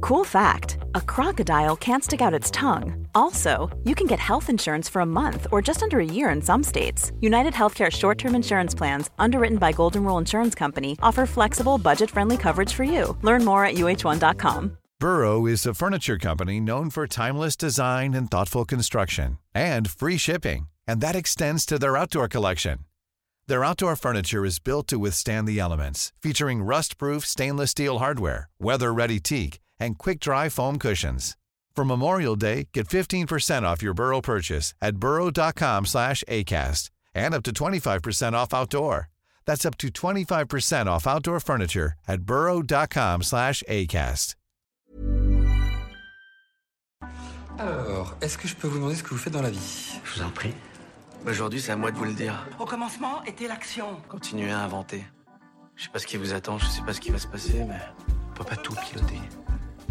Cool fact, a crocodile can't stick out its tongue. Also, you can get health insurance for a month or just under a year in some states. United Healthcare short-term insurance plans, underwritten by Golden Rule Insurance Company, offer flexible, budget-friendly coverage for you. Learn more at uh1.com. Burrow is a furniture company known for timeless design and thoughtful construction and free shipping, and that extends to their outdoor collection. Their outdoor furniture is built to withstand the elements, featuring rust-proof stainless steel hardware, weather-ready teak, and quick-dry foam cushions. For Memorial Day, get 15% off your Burrow purchase at burrow.com slash ACAST and up to 25% off outdoor. That's up to 25% off outdoor furniture at burrow.com slash ACAST. Alors, est-ce que je peux vous demander ce que vous faites dans la vie Je vous en prie. Aujourd'hui, c'est à moi de vous le dire. Au commencement était l'action. Continuez à inventer. Je sais pas ce qui vous attend, je sais pas ce qui va se passer, mais on peut pas tout piloter.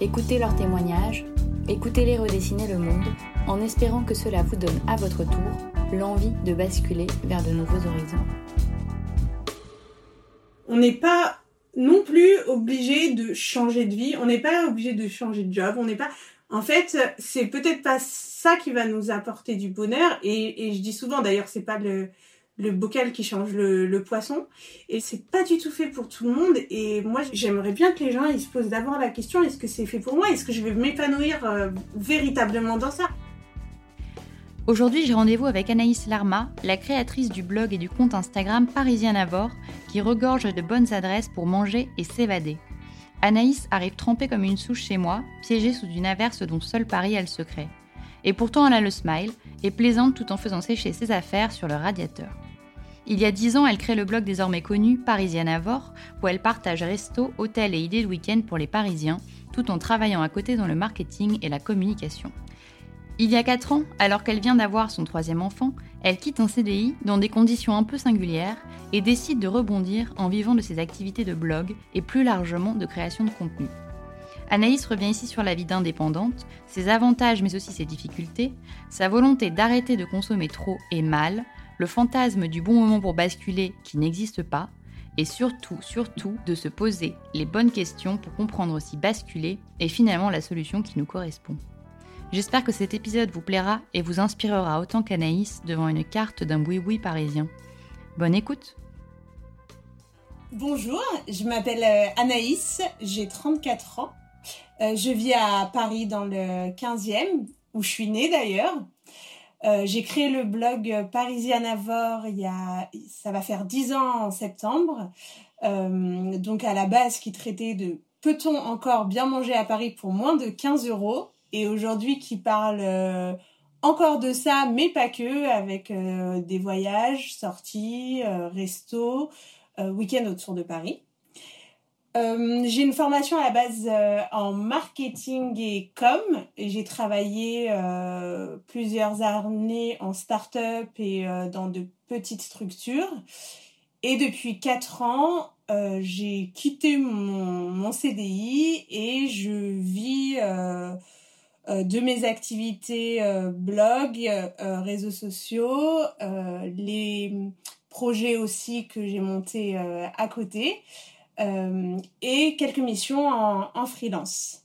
Écoutez leurs témoignages, écoutez-les redessiner le monde, en espérant que cela vous donne à votre tour l'envie de basculer vers de nouveaux horizons. On n'est pas non plus obligé de changer de vie, on n'est pas obligé de changer de job, on n'est pas... En fait, c'est peut-être pas ça qui va nous apporter du bonheur. Et, je dis souvent, d'ailleurs, c'est pas le, le bocal qui change le, poisson. Et c'est pas du tout fait pour tout le monde. Et moi, j'aimerais bien que les gens se posent d'abord la question est-ce que c'est fait pour moi? Est-ce que je vais m'épanouir euh, véritablement dans ça? Aujourd'hui, j'ai rendez-vous avec Anaïs Larma, la créatrice du blog et du compte Instagram Parisien Avor, qui regorge de bonnes adresses pour manger et s'évader. Anaïs arrive trempée comme une souche chez moi, piégée sous une averse dont seul Paris a le secret. Et pourtant, elle a le smile et plaisante tout en faisant sécher ses affaires sur le radiateur. Il y a dix ans, elle crée le blog désormais connu Parisienne Avor, où elle partage resto, hôtel et idées de week-end pour les Parisiens, tout en travaillant à côté dans le marketing et la communication. Il y a 4 ans, alors qu'elle vient d'avoir son troisième enfant, elle quitte un CDI dans des conditions un peu singulières et décide de rebondir en vivant de ses activités de blog et plus largement de création de contenu. Anaïs revient ici sur la vie d'indépendante, ses avantages mais aussi ses difficultés, sa volonté d'arrêter de consommer trop et mal, le fantasme du bon moment pour basculer qui n'existe pas, et surtout, surtout, de se poser les bonnes questions pour comprendre si basculer est finalement la solution qui nous correspond. J'espère que cet épisode vous plaira et vous inspirera autant qu'Anaïs devant une carte d'un boui-boui parisien. Bonne écoute Bonjour, je m'appelle euh, Anaïs, j'ai 34 ans. Euh, je vis à Paris dans le 15e, où je suis née d'ailleurs. Euh, j'ai créé le blog Parisian Avor il y a, ça va faire 10 ans en septembre. donc à la base qui traitait de peut-on encore bien manger à Paris pour moins de 15 euros? Et aujourd'hui qui parle euh, encore de ça, mais pas que, avec euh, des voyages, sorties, euh, restos, week-end autour de Paris. J'ai une formation à la base en marketing et com et j'ai travaillé plusieurs années en start-up et dans de petites structures. Et depuis quatre ans, j'ai quitté mon, mon, CDI et je vis euh, de mes activités euh, blog, euh, réseaux sociaux, les projets aussi que j'ai montés à côté et quelques missions en, en freelance.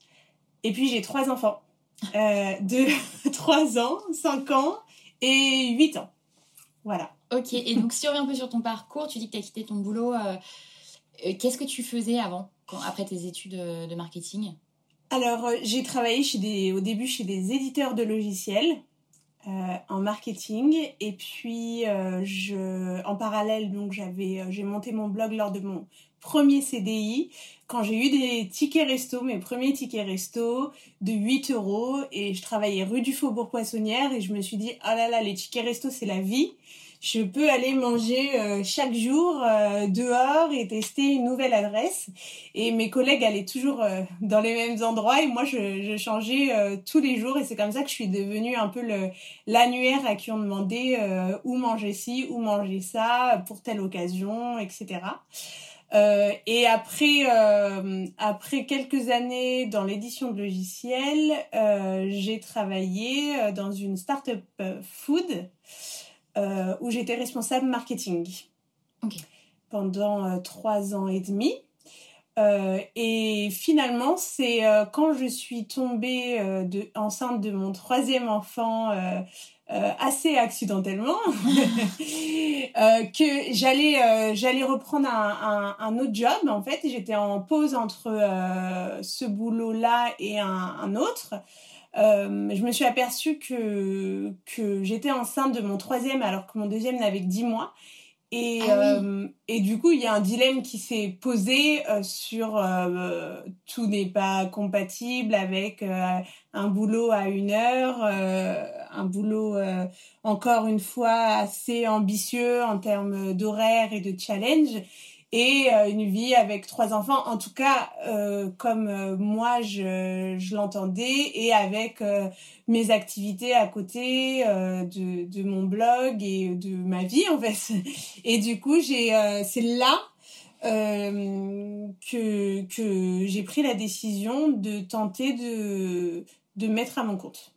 Et puis j'ai trois enfants de 3 ans, 5 ans et 8 ans. Voilà. Ok, et donc si on revient un peu sur ton parcours, tu dis que tu as quitté ton boulot. Qu'est-ce que tu faisais avant, après tes études de marketing? Alors, euh, j'ai travaillé chez des, au début chez des éditeurs de logiciels. En marketing et puis je en parallèle donc j'avais j'ai monté mon blog lors de mon premier CDI quand j'ai eu des tickets resto, mes premiers tickets resto de 8 euros et je travaillais rue du Faubourg Poissonnière et je me suis dit, oh là là, les tickets resto, c'est la vie. Je peux aller manger euh, chaque jour euh, dehors et tester une nouvelle adresse. Et mes collègues allaient toujours euh, dans les mêmes endroits et moi, je, je changeais tous les jours. Et c'est comme ça que je suis devenue un peu l'annuaire à qui on demandait où manger ci, où manger ça, pour telle occasion, etc. Euh, et après, euh, après quelques années dans l'édition de logiciels, euh, j'ai travaillé euh, dans une start-up euh, food euh, où j'étais responsable marketing okay. pendant trois ans et demi. et finalement, c'est quand je suis tombée de, enceinte de mon troisième enfant euh, assez accidentellement euh, que j'allais euh, j'allais reprendre un, un, un, autre job en fait j'étais en pause entre euh, ce boulot là et un, un autre je me suis aperçue que que j'étais enceinte de mon troisième alors que mon deuxième n'avait que dix mois et, ah oui. euh, et du coup, il y a un dilemme qui s'est posé euh, sur euh, tout n'est pas compatible avec euh, un boulot à une heure, euh, un boulot encore une fois assez ambitieux en termes d'horaire et de challenge et euh, une vie avec trois enfants, en tout cas euh, comme euh, moi je, je l'entendais, et avec mes activités à côté de, de mon blog et de ma vie en fait. Et du coup, j'ai c'est là que, que j'ai pris la décision de tenter de, de mettre à mon compte.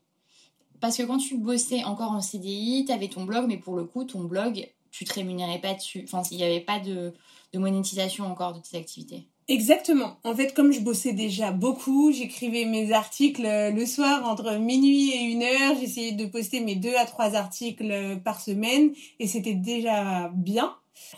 Parce que quand tu bossais encore en CDI, tu avais ton blog, mais pour le coup, ton blog, tu te rémunérais pas dessus. Enfin, il n'y avait pas de de monétisation encore de tes activités. Exactement. En fait, comme je bossais déjà beaucoup, j'écrivais mes articles euh, le soir entre minuit et une heure. J'essayais de poster mes deux à trois articles euh, par semaine et c'était déjà bien.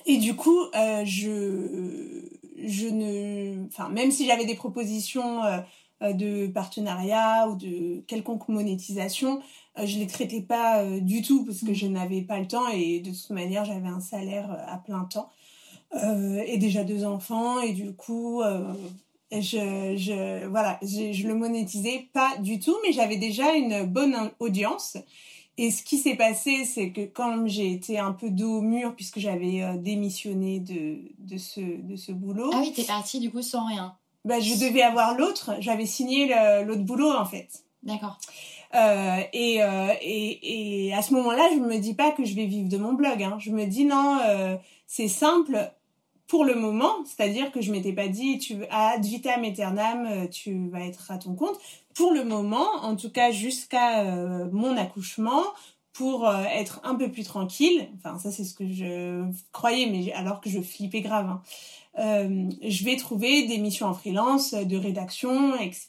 Et du coup, euh, je, je ne, enfin, même si j'avais des propositions euh, de partenariat ou de quelconque monétisation, euh, je les traitais pas du tout parce que je n'avais pas le temps et de toute manière, j'avais un salaire à plein temps euh, et déjà deux enfants et du coup euh, je, je voilà je, je le monétisais pas du tout mais j'avais déjà une bonne audience. Et ce qui s'est passé c'est que quand j'ai été un peu dos au mur puisque j'avais euh, démissionné de, de ce de ce boulot. Ah oui t'es partie du coup sans rien. Bah je devais avoir l'autre. J'avais signé l'autre boulot en fait. D'accord. Euh, et, euh, et, et à ce moment-là, je me dis pas que je vais vivre de mon blog. Hein. Je me dis non, euh, c'est simple pour le moment, c'est-à-dire que je m'étais pas dit tu ad vitam aeternam, euh, tu vas être à ton compte. Pour le moment, en tout cas jusqu'à euh, mon accouchement, pour euh, être un peu plus tranquille. Enfin, ça c'est ce que je croyais, mais alors que je flippais grave. Hein. Je vais trouver des missions en freelance de rédaction, etc.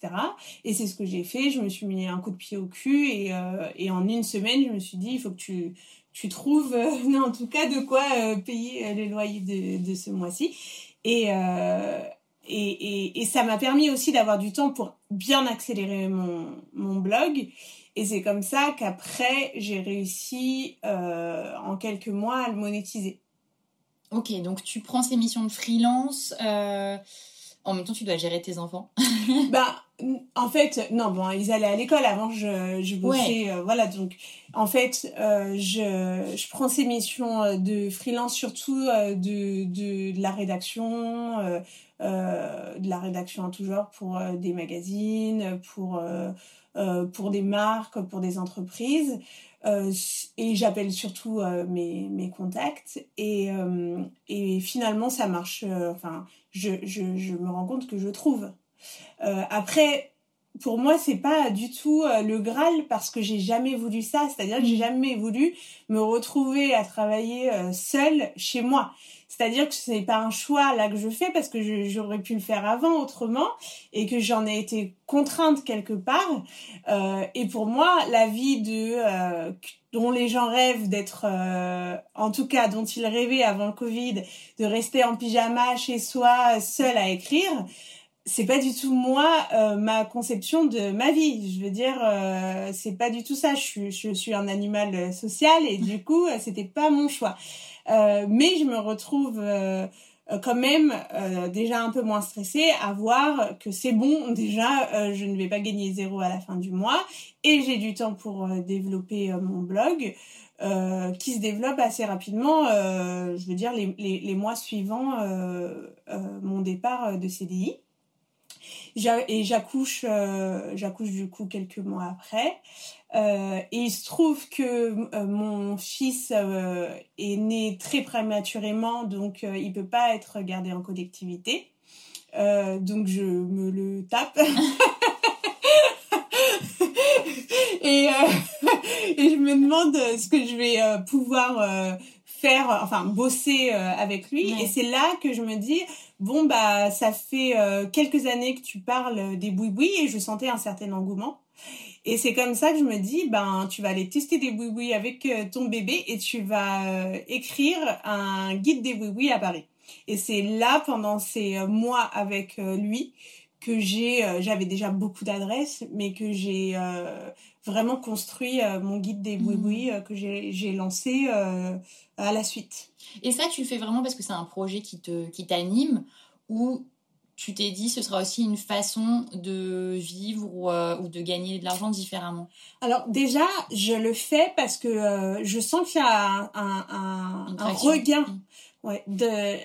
Et c'est ce que j'ai fait. Je me suis mis un coup de pied au cul et, et en une semaine, je me suis dit, il faut que tu, tu trouves, euh, en tout cas, de quoi euh, payer les loyers de, de ce mois-ci. Et, euh, et, et, et, ça m'a permis aussi d'avoir du temps pour bien accélérer mon, mon blog. Et c'est comme ça qu'après, j'ai réussi en quelques mois à le monétiser. Ok, donc tu prends ces missions de freelance. Euh... En même temps, tu dois gérer tes enfants. bah, en fait, non, bon, ils allaient à l'école avant, je, je bossais, ouais. euh, voilà. Donc, en fait, euh, je, je prends ces missions de freelance surtout euh, de, de, de, la rédaction, euh, euh, de la rédaction en tout genre pour des magazines, pour, pour des marques, pour des entreprises. Euh, et j'appelle surtout euh, mes, mes contacts et, euh, et finalement ça marche enfin je, je, je me rends compte que je trouve. Après pour moi c'est pas du tout le graal parce que j'ai jamais voulu ça. C'est à dire que j'ai jamais voulu me retrouver à travailler seule chez moi. C'est-à-dire que ce n'est pas un choix là que je fais parce que j'aurais pu le faire avant autrement et que j'en ai été contrainte quelque part. Euh, et pour moi, la vie de euh, dont les gens rêvent d'être, euh, en tout cas dont ils rêvaient avant le Covid, de rester en pyjama chez soi, seul à écrire, c'est pas du tout moi ma conception de ma vie. Je veux dire, c'est pas du tout ça. Je suis, je suis un animal social et du coup, c'était pas mon choix. mais je me retrouve euh, quand même euh, déjà un peu moins stressée à voir que c'est bon déjà euh, je ne vais pas gagner zéro à la fin du mois et j'ai du temps pour développer mon blog qui se développe assez rapidement je veux dire les, les, les mois suivants mon départ de CDI et j'accouche j'accouche du coup quelques mois après euh, et il se trouve que euh, mon fils euh, est né très prématurément, donc il peut pas être gardé en collectivité. donc je me le tape. et je me demande ce que je vais pouvoir faire, enfin bosser avec lui. Et c'est là que je me dis, bon bah ça fait quelques années que tu parles des boui et je sentais un certain engouement. Et c'est comme ça que je me dis, ben, tu vas aller tester des oui avec euh, ton bébé et tu vas euh, écrire un guide des oui à Paris. Et c'est là, pendant ces euh, mois avec lui, que j'ai, j'avais déjà beaucoup d'adresses, mais que j'ai vraiment construit mon guide des oui mmh. que j'ai lancé à la suite. Et ça, tu le fais vraiment parce que c'est un projet qui te qui t'anime ou tu t'es dit ce sera aussi une façon de vivre ou, euh, de gagner de l'argent différemment? Alors déjà, je le fais parce que euh, je sens qu'il y a un, un, regain ouais, de,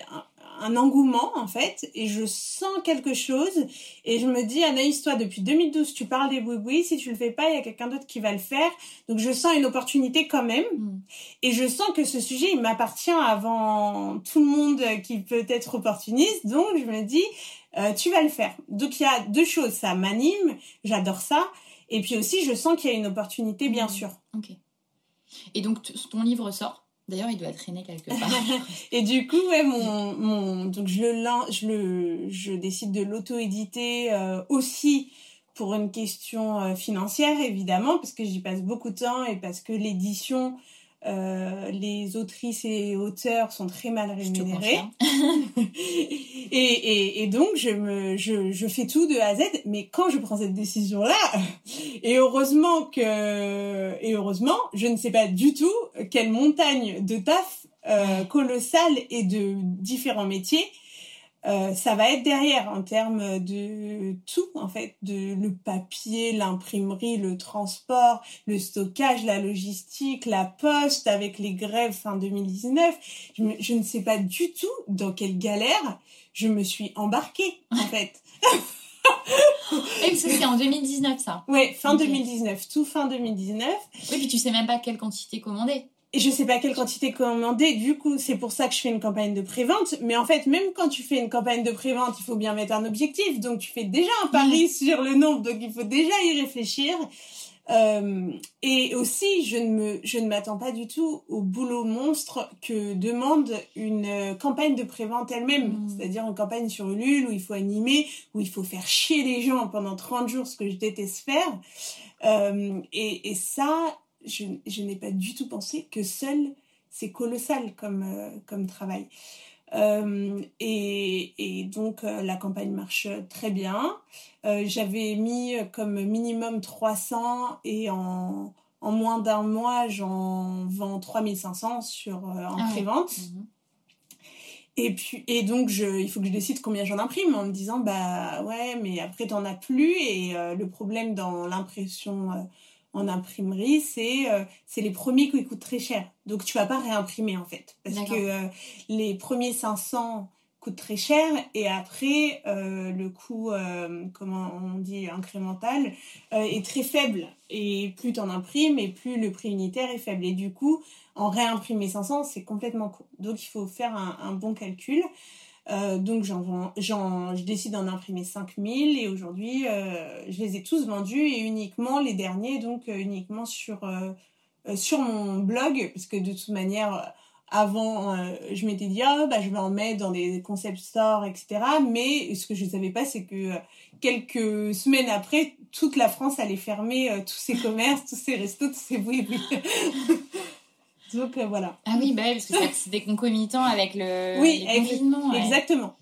un engouement en fait et je sens quelque chose et je me dis Anaïs toi depuis 2012 tu parles des boui si tu le fais pas il y a quelqu'un d'autre qui va le faire. Donc je sens une opportunité quand même mm. et je sens que ce sujet il m'appartient avant tout le monde qui peut être opportuniste. Donc je me dis euh, tu vas le faire. Donc il y a deux choses. Ça m'anime j'adore ça et puis aussi je sens qu'il y a une opportunité bien mm. sûr. Ok. Et donc ton livre sort? D'ailleurs, il doit traîner quelque part. et du coup, ouais, mon, mon, donc je le, je le, je décide de l'auto-éditer euh, aussi pour une question euh, financière, évidemment, parce que j'y passe beaucoup de temps et parce que l'édition euh, les autrices et auteurs sont très mal rémunérés. et, et, et, donc, je, me, je, je fais tout de A à Z. Mais quand je prends cette décision-là, et heureusement que, et heureusement, je ne sais pas du tout quelle montagne de taf euh, colossale et de différents métiers euh, ça va être derrière en termes de tout en fait, de le papier, l'imprimerie, le transport, le stockage, la logistique, la poste avec les grèves fin 2019. Je, je ne sais pas du tout dans quelle galère je me suis embarquée en fait. Et c'est en 2019 ça. Ouais, fin 2019, tout fin 2019. Oui, puis tu sais même pas quelle quantité commander. Et je sais pas quelle quantité commander, du coup, c'est pour ça que je fais une campagne de prévente. Mais en fait, même quand tu fais une campagne de prévente, il faut bien mettre un objectif. Donc, tu fais déjà un pari sur le nombre, donc il faut déjà y réfléchir. Euh, et aussi, je ne me, je ne m'attends pas du tout au boulot monstre que demande une campagne de prévente elle-même. Mm. C'est-à-dire une campagne sur Ulule où il faut animer, où il faut faire chier les gens pendant 30 jours, ce que je déteste faire. Euh, et, et ça, je, je n'ai pas du tout pensé que seul, c'est colossal comme, euh, comme travail. Euh, et, et, donc euh, la campagne marche très bien. J'avais mis comme minimum 300 et en, en moins d'un mois, j'en vends 3500 sur, en ah prévente. Mhm. Et puis et donc je il faut que je décide combien j'en imprime en me disant bah ouais mais après t'en as plus et le problème dans l'impression en imprimerie, c'est euh, c'est les premiers qui coûtent très cher. Donc tu vas pas réimprimer en fait parce que euh, les premiers 500 coûtent très cher et après euh, le coût comment on dit incrémental est très faible et plus tu en imprimes et plus le prix unitaire est faible et du coup en réimprimer 500 c'est complètement court. Donc il faut faire un, un bon calcul. Euh, donc j'en j'en, je décide d'en imprimer 5000 et aujourd'hui euh, je les ai tous vendus et uniquement les derniers donc euh, uniquement sur sur mon blog parce que de toute manière avant je m'étais dit ah bah je vais en mettre dans des concept stores etc mais ce que je ne savais pas c'est que quelques semaines après toute la France allait fermer tous ses commerces tous ses restos tous ses bruits Donc euh, voilà. Ah oui, bah, parce que c'était concomitant avec le, oui. Exactement.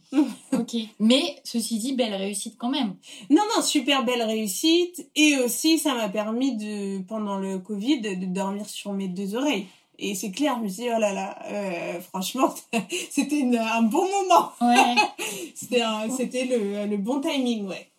ok. Mais ceci dit, belle réussite quand même. Non, non, super belle réussite. Et aussi, ça m'a permis de, pendant le Covid, de dormir sur mes deux oreilles. Et c'est clair, je me suis dit, oh là là, euh, franchement, c'était un bon moment. Ouais. c'était le, le bon timing, ouais.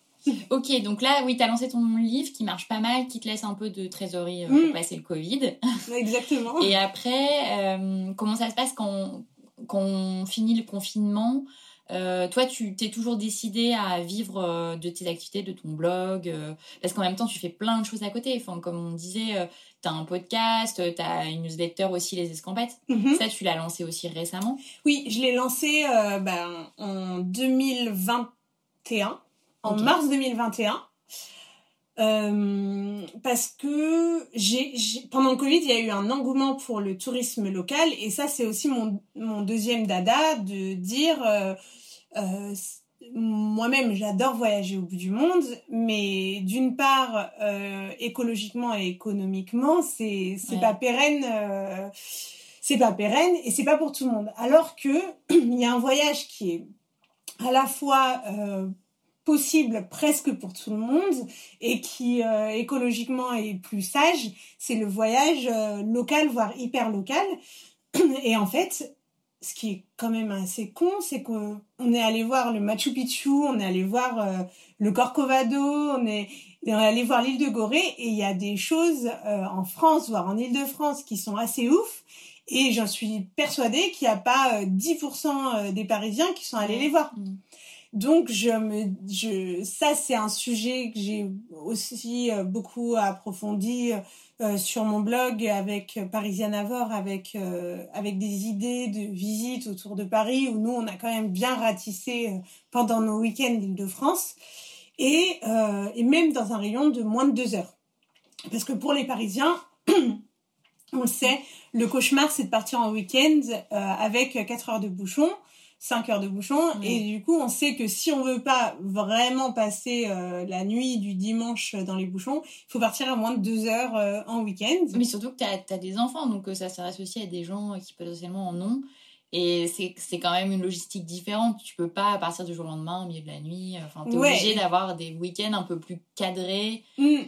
Ok, donc là, oui, tu as lancé ton livre qui marche pas mal, qui te laisse un peu de trésorerie euh, pour mm. passer le Covid. Exactement. Et après, euh, comment ça se passe quand, quand on finit le confinement? Euh, toi, tu t'es toujours décidé à vivre de tes activités, de ton blog, parce qu'en même temps, tu fais plein de choses à côté. Enfin, comme on disait, tu as un podcast, tu as une newsletter aussi, Les Escampettes. Mm-hmm. Ça, tu l'as lancé aussi récemment? Oui, je l'ai lancé ben, en 2021 en mars 2021. Euh, parce que j'ai pendant le Covid, il y a eu un engouement pour le tourisme local et ça c'est aussi mon, mon deuxième dada de dire euh, euh, moi-même j'adore voyager au bout du monde, mais d'une part écologiquement et économiquement c'est c'est pas pérenne c'est pas pérenne et c'est pas pour tout le monde. Alors que il y a un voyage qui est à la fois possible presque pour tout le monde et qui euh, écologiquement est plus sage, c'est le voyage euh, local, voire hyper local. Et en fait, ce qui est quand même assez con, c'est qu'on est allé voir le Machu Picchu, on est allé voir euh, le Corcovado, on est, on est allé voir l'île de Gorée et il y a des choses en France, voire en Île-de-France, qui sont assez ouf. Et j'en suis persuadée qu'il n'y a pas 10% des Parisiens qui sont allés les voir. Mmh. Donc, je me, je, ça, c'est un sujet que j'ai aussi euh, beaucoup approfondi euh, sur mon blog avec Parisian Avor, avec, euh, avec des idées de visites autour de Paris où nous, on a quand même bien ratissé pendant nos week-ends d'Île-de-France et, et même dans un rayon de moins de deux heures. Parce que pour les Parisiens, on le sait, le cauchemar, c'est de partir en week-end avec quatre heures de bouchon 5 heures de bouchon. Et du coup, on sait que si on veut pas vraiment passer euh, la nuit du dimanche dans les bouchons, il faut partir à moins de 2 heures euh, en week-end. Mais surtout que tu as, des enfants, donc euh, ça s'adresse aussi à des gens qui potentiellement en ont. Et c'est quand même une logistique différente. Tu peux pas partir du jour au lendemain, au milieu de la nuit. Enfin, tu es obligé d'avoir des week-ends un peu plus cadrés. Mmh.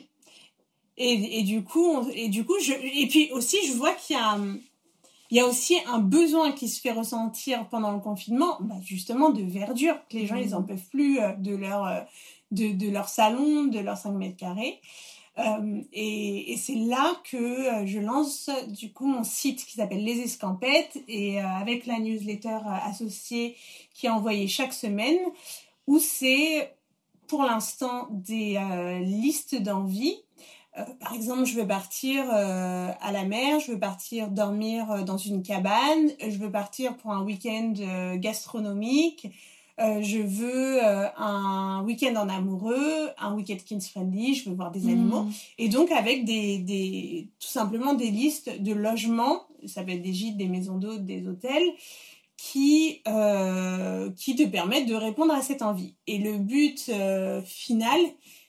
Et, et, du coup, et du coup, je, et puis aussi, je vois qu'il y a il y a aussi un besoin qui se fait ressentir pendant le confinement, bah justement de verdure, que les gens ils en mmh. peuvent plus euh, de leur euh, de, de, leur salon, de leurs 5 mètres carrés. Euh, et, et c'est là que je lance du coup mon site qui s'appelle Les Escampettes et avec la newsletter associée qui est envoyée chaque semaine où c'est pour l'instant des listes d'envie par exemple, je veux partir euh, à la mer, je veux partir dormir euh, dans une cabane, je veux partir pour un week-end gastronomique, je veux un week-end en amoureux, un week-end kids friendly, je veux voir des animaux. Hmm. Et donc avec des, des, tout simplement des listes de logements, ça peut être des gîtes, des maisons d'hôtes, des hôtels, qui, qui te permettent de répondre à cette envie. Et le but final,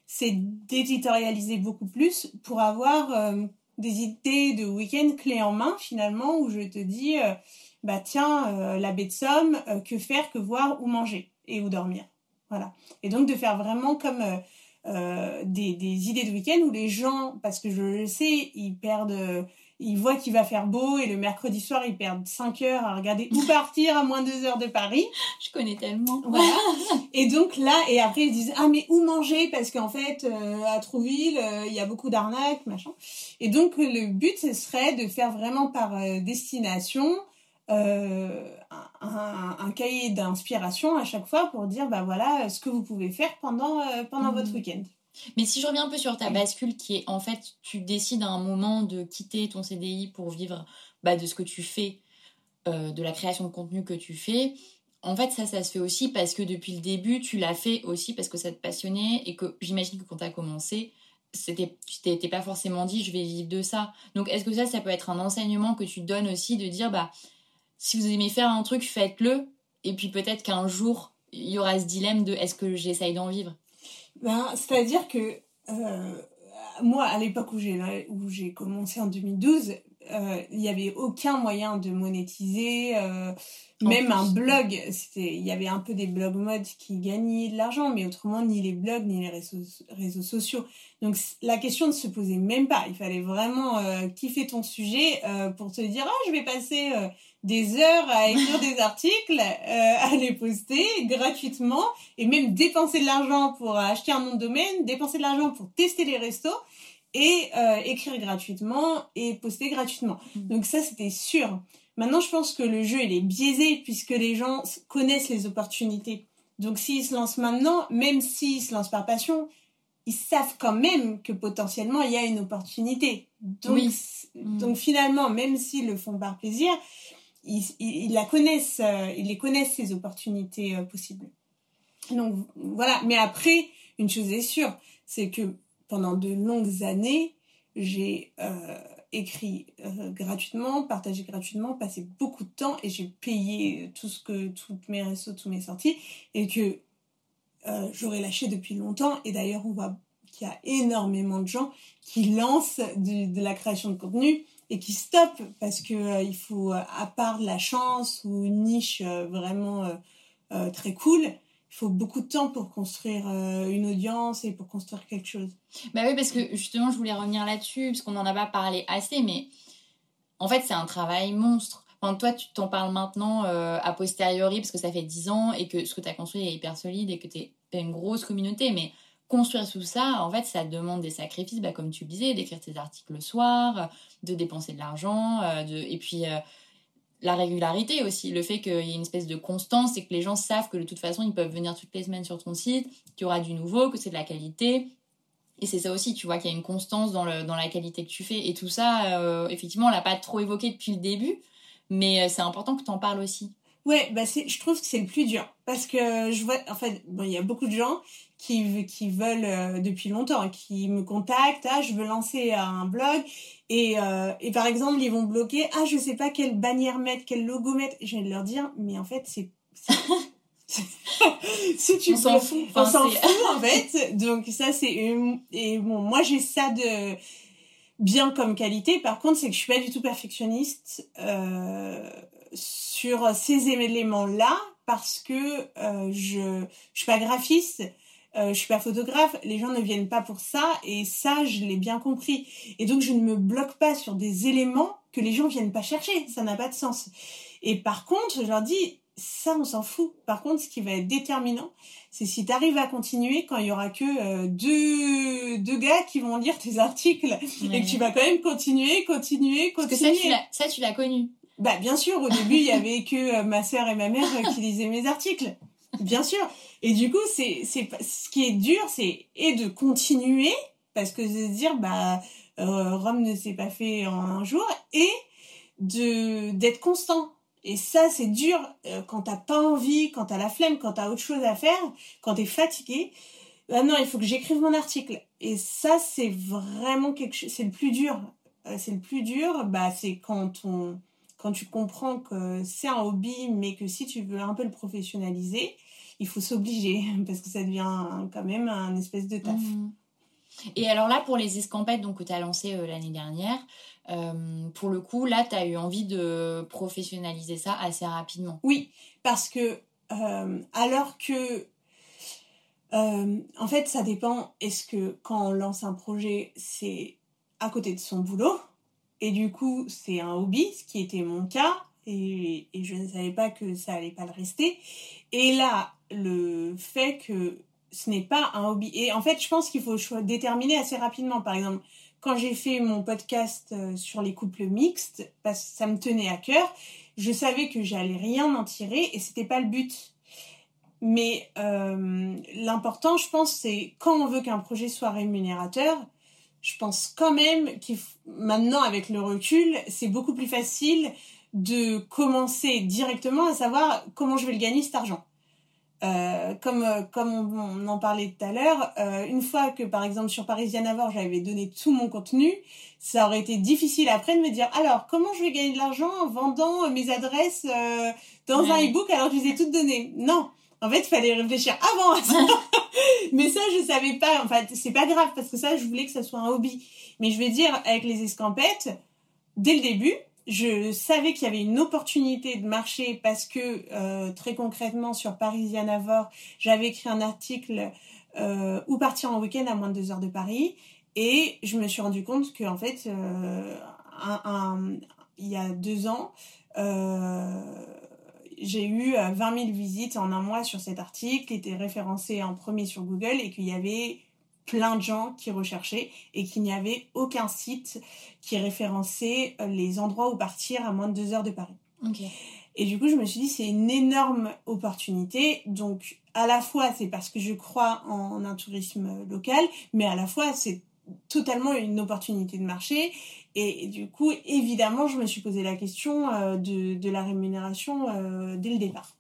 c'est d'éditorialiser beaucoup plus pour avoir euh, des idées de week-end clés en main finalement où je te dis euh, bah tiens euh, la baie de Somme que faire que voir où manger et où dormir. Voilà. Et donc de faire vraiment comme des, des idées de week-end où les gens parce que je le sais ils perdent ils voient qu'il va faire beau et le mercredi soir, ils perdent 5 heures à regarder où partir à moins de 2 heures de Paris. Je connais tellement. Voilà. et donc là, et après ils disent, ah mais où manger? Parce qu'en fait, euh, à Trouville, euh, il y a beaucoup d'arnaques, machin. Et donc le but, ce serait de faire vraiment par euh, un, un, cahier d'inspiration à chaque fois pour dire, bah voilà, ce que vous pouvez faire pendant, pendant votre mmh. week-end. Mais si je reviens un peu sur ta bascule, qui est en fait, tu décides à un moment de quitter ton CDI pour vivre bah, de ce que tu fais, euh, de la création de contenu que tu fais. En fait, ça, ça se fait aussi parce que depuis le début, tu l'as fait aussi parce que ça te passionnait et que j'imagine que quand tu as commencé, c'était, tu t'étais pas forcément dit je vais vivre de ça. Donc, est-ce que ça, ça peut être un enseignement que tu donnes aussi de dire bah, si vous aimez faire un truc, faites-le. Et puis peut-être qu'un jour, il y aura ce dilemme de est-ce que j'essaye d'en vivre ben, C'est-à-dire que euh, moi, à l'époque où j'ai, commencé en 2012, euh, il n'y avait aucun moyen de monétiser. euh, même un blog, il y avait un peu des blog modes qui gagnaient de l'argent, mais autrement ni les blogs ni les réseaux, réseaux sociaux. Donc la question ne se posait même pas. Il fallait vraiment euh, kiffer ton sujet euh, pour te dire ah je vais passer euh, des heures à écrire des articles, euh, à les poster gratuitement et même dépenser de l'argent pour acheter un nom de domaine, dépenser de l'argent pour tester les restos et euh, écrire gratuitement et poster gratuitement. Donc ça c'était sûr. Maintenant je pense que le jeu il est biaisé puisque les gens connaissent les opportunités. Donc s'ils se lancent maintenant, même s'ils se lancent par passion, ils savent quand même que potentiellement il y a une opportunité. Donc, Oui. donc finalement, même s'ils le font par plaisir, ils, la connaissent, euh, ils les connaissent ces opportunités euh, possibles. Donc voilà. Mais après, une chose est sûre, c'est que pendant de longues années, j'ai euh, écrit gratuitement, partagé gratuitement, passé beaucoup de temps et j'ai payé tout ce que, toutes mes réseaux, toutes mes sorties et que j'aurais lâché depuis longtemps. Et d'ailleurs, on voit qu'il y a énormément de gens qui lancent de la création de contenu et qui stoppent parce que euh, il faut, euh, à part de la chance ou une niche euh, vraiment euh, très cool, il faut beaucoup de temps pour construire une audience et pour construire quelque chose. Bah oui, parce que justement, je voulais revenir là-dessus, parce qu'on n'en a pas parlé assez, mais en fait, c'est un travail monstre. Toi, tu t'en parles maintenant a posteriori, parce que ça fait 10 ans et que ce que tu as construit est hyper solide et que tu as une grosse communauté, mais construire tout ça, en fait, ça demande des sacrifices, bah, comme tu le disais, d'écrire tes articles le soir, de dépenser de l'argent, euh, de... et puis euh, la régularité aussi, le fait qu'il y ait une espèce de constance et que les gens savent que de toute façon, ils peuvent venir toutes les semaines sur ton site, qu'il y aura du nouveau, que c'est de la qualité. Et c'est ça aussi, tu vois, qu'il y a une constance dans, le, dans la qualité que tu fais. Et tout ça, euh, effectivement, on l'a pas trop évoqué depuis le début, mais c'est important que tu en parles aussi. Ouais, bah je trouve que c'est le plus dur parce que je vois, en fait, bon, il y a beaucoup de gens qui qui veulent euh, depuis longtemps, qui me contactent, ah, je veux lancer un blog et euh, et par exemple ils vont bloquer, ah, je sais pas quelle bannière mettre, quel logo mettre, je vais leur dire, mais en fait c'est c'est- si tu On s'en fout. on s'en fout en fait. Donc ça c'est une- et bon moi j'ai ça de bien comme qualité. Par contre c'est que je suis pas du tout perfectionniste euh, sur ces éléments là parce que euh, je je suis pas graphiste. Euh, je suis pas photographe, les gens ne viennent pas pour ça et ça je l'ai bien compris. Et donc je ne me bloque pas sur des éléments que les gens viennent pas chercher, ça n'a pas de sens. Et par contre, je leur dis ça on s'en fout. Par contre, ce qui va être déterminant, c'est si tu arrives à continuer quand il y aura que euh, deux deux gars qui vont lire tes articles et que tu vas quand même continuer, continuer, Parce que continuer. ça, tu l'as- ça, tu l'as connu. Bah bien sûr, au début, il y avait que euh, ma sœur et ma mère qui lisaient mes articles. Bien sûr. Et du coup, c'est c'est ce qui est dur, c'est et de continuer parce que de dire bah euh, Rome ne s'est pas fait en un jour et de d'être constant. Et ça, c'est dur euh, quand t'as pas envie, quand t'as la flemme, quand t'as autre chose à faire, quand t'es fatigué. Bah non, il faut que j'écrive mon article. Et ça, c'est vraiment quelque chose, c'est le plus dur. Euh, c'est le plus dur, bah, c'est quand on, quand tu comprends que c'est un hobby, mais que si tu veux un peu le professionnaliser, il faut s'obliger, parce que ça devient quand même un espèce de taf. Mhm. Et alors là, pour les escampettes donc, que tu as lancées euh, l'année dernière, euh, pour le coup, là, tu as eu envie de professionnaliser ça assez rapidement. Oui, parce que euh, alors que en fait ça dépend est-ce que quand on lance un projet c'est à côté de son boulot et du coup c'est un hobby ce qui était mon cas et, je ne savais pas que ça allait pas le rester. Et là le fait que ce n'est pas un hobby. Et en fait je pense qu'il faut déterminer assez rapidement. Par exemple quand j'ai fait mon podcast euh, sur les couples mixtes parce que ça me tenait à cœur je savais que j'allais rien en tirer et c'était pas le but. Mais euh, l'important, je pense, c'est quand on veut qu'un projet soit rémunérateur, je pense quand même qu'il f- maintenant avec le recul, c'est beaucoup plus facile de commencer directement à savoir comment je vais le gagner cet argent. Euh, comme euh, comme on, on en parlait tout à l'heure, euh, une fois que par exemple sur Parisienne Avor j'avais donné tout mon contenu, ça aurait été difficile après de me dire alors comment je vais gagner de l'argent en vendant mes adresses euh, dans un e-book alors que je les ai toutes données? Non, en fait il fallait réfléchir avant à ça. Mais ça je savais pas. En fait c'est pas grave parce que ça je voulais que ça soit un hobby. Mais je vais dire avec les escampettes, dès le début, je savais qu'il y avait une opportunité de marché parce que euh, très concrètement sur Parisian Avor, j'avais écrit un article euh, où partir en week-end à moins de deux heures de Paris. Et je me suis rendu compte que en fait, euh, il y a deux ans, j'ai eu 20 000 visites en un mois sur cet article, qui était référencé en premier sur Google et qu'il y avait plein de gens qui recherchaient et qu'il n'y avait aucun site qui référençait euh, les endroits où partir à moins de deux heures de Paris. Et du coup, je me suis dit, c'est une énorme opportunité. Donc, à la fois, c'est parce que je crois en un tourisme local, mais à la fois, c'est totalement une opportunité de marché. Et, du coup, évidemment, je me suis posé la question euh, de, de, la rémunération euh, dès le départ.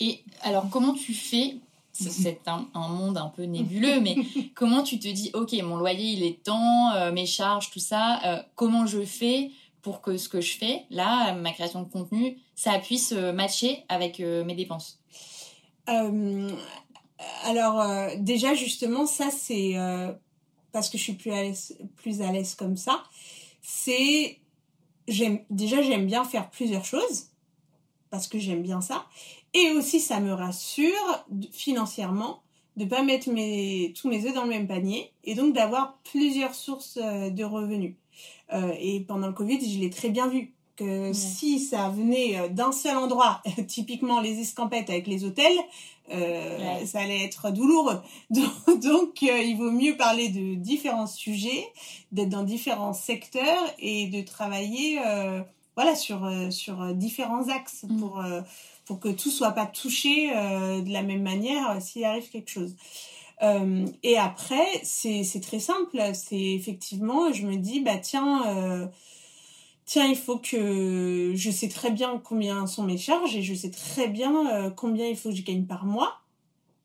Et alors, comment tu fais c'est un, monde un peu nébuleux, mais comment tu te dis, ok, mon loyer il est temps, euh, mes charges, tout ça, euh, comment je fais pour que ce que je fais, là, ma création de contenu, ça puisse euh, matcher avec mes dépenses? Alors, déjà, justement, ça, c'est parce que je suis plus à l'aise, plus à l'aise comme ça. C'est, déjà, j'aime bien faire plusieurs choses parce que j'aime bien ça. Et aussi, ça me rassure financièrement de pas mettre mes, tous mes œufs dans le même panier et donc d'avoir plusieurs sources euh, de revenus. Euh, et pendant le Covid, je l'ai très bien vu que si ça venait euh, d'un seul endroit, typiquement les escampettes avec les hôtels, ça allait être douloureux. Donc, donc il vaut mieux parler de différents sujets, d'être dans différents secteurs et de travailler voilà sur sur différents axes mm. pour pour que tout soit pas touché euh, de la même manière euh, s'il arrive quelque chose. Euh, et après, c'est très simple. C'est effectivement, je me dis, bah tiens, tiens, il faut que je sais très bien combien sont mes charges et je sais très bien combien il faut que je gagne par mois.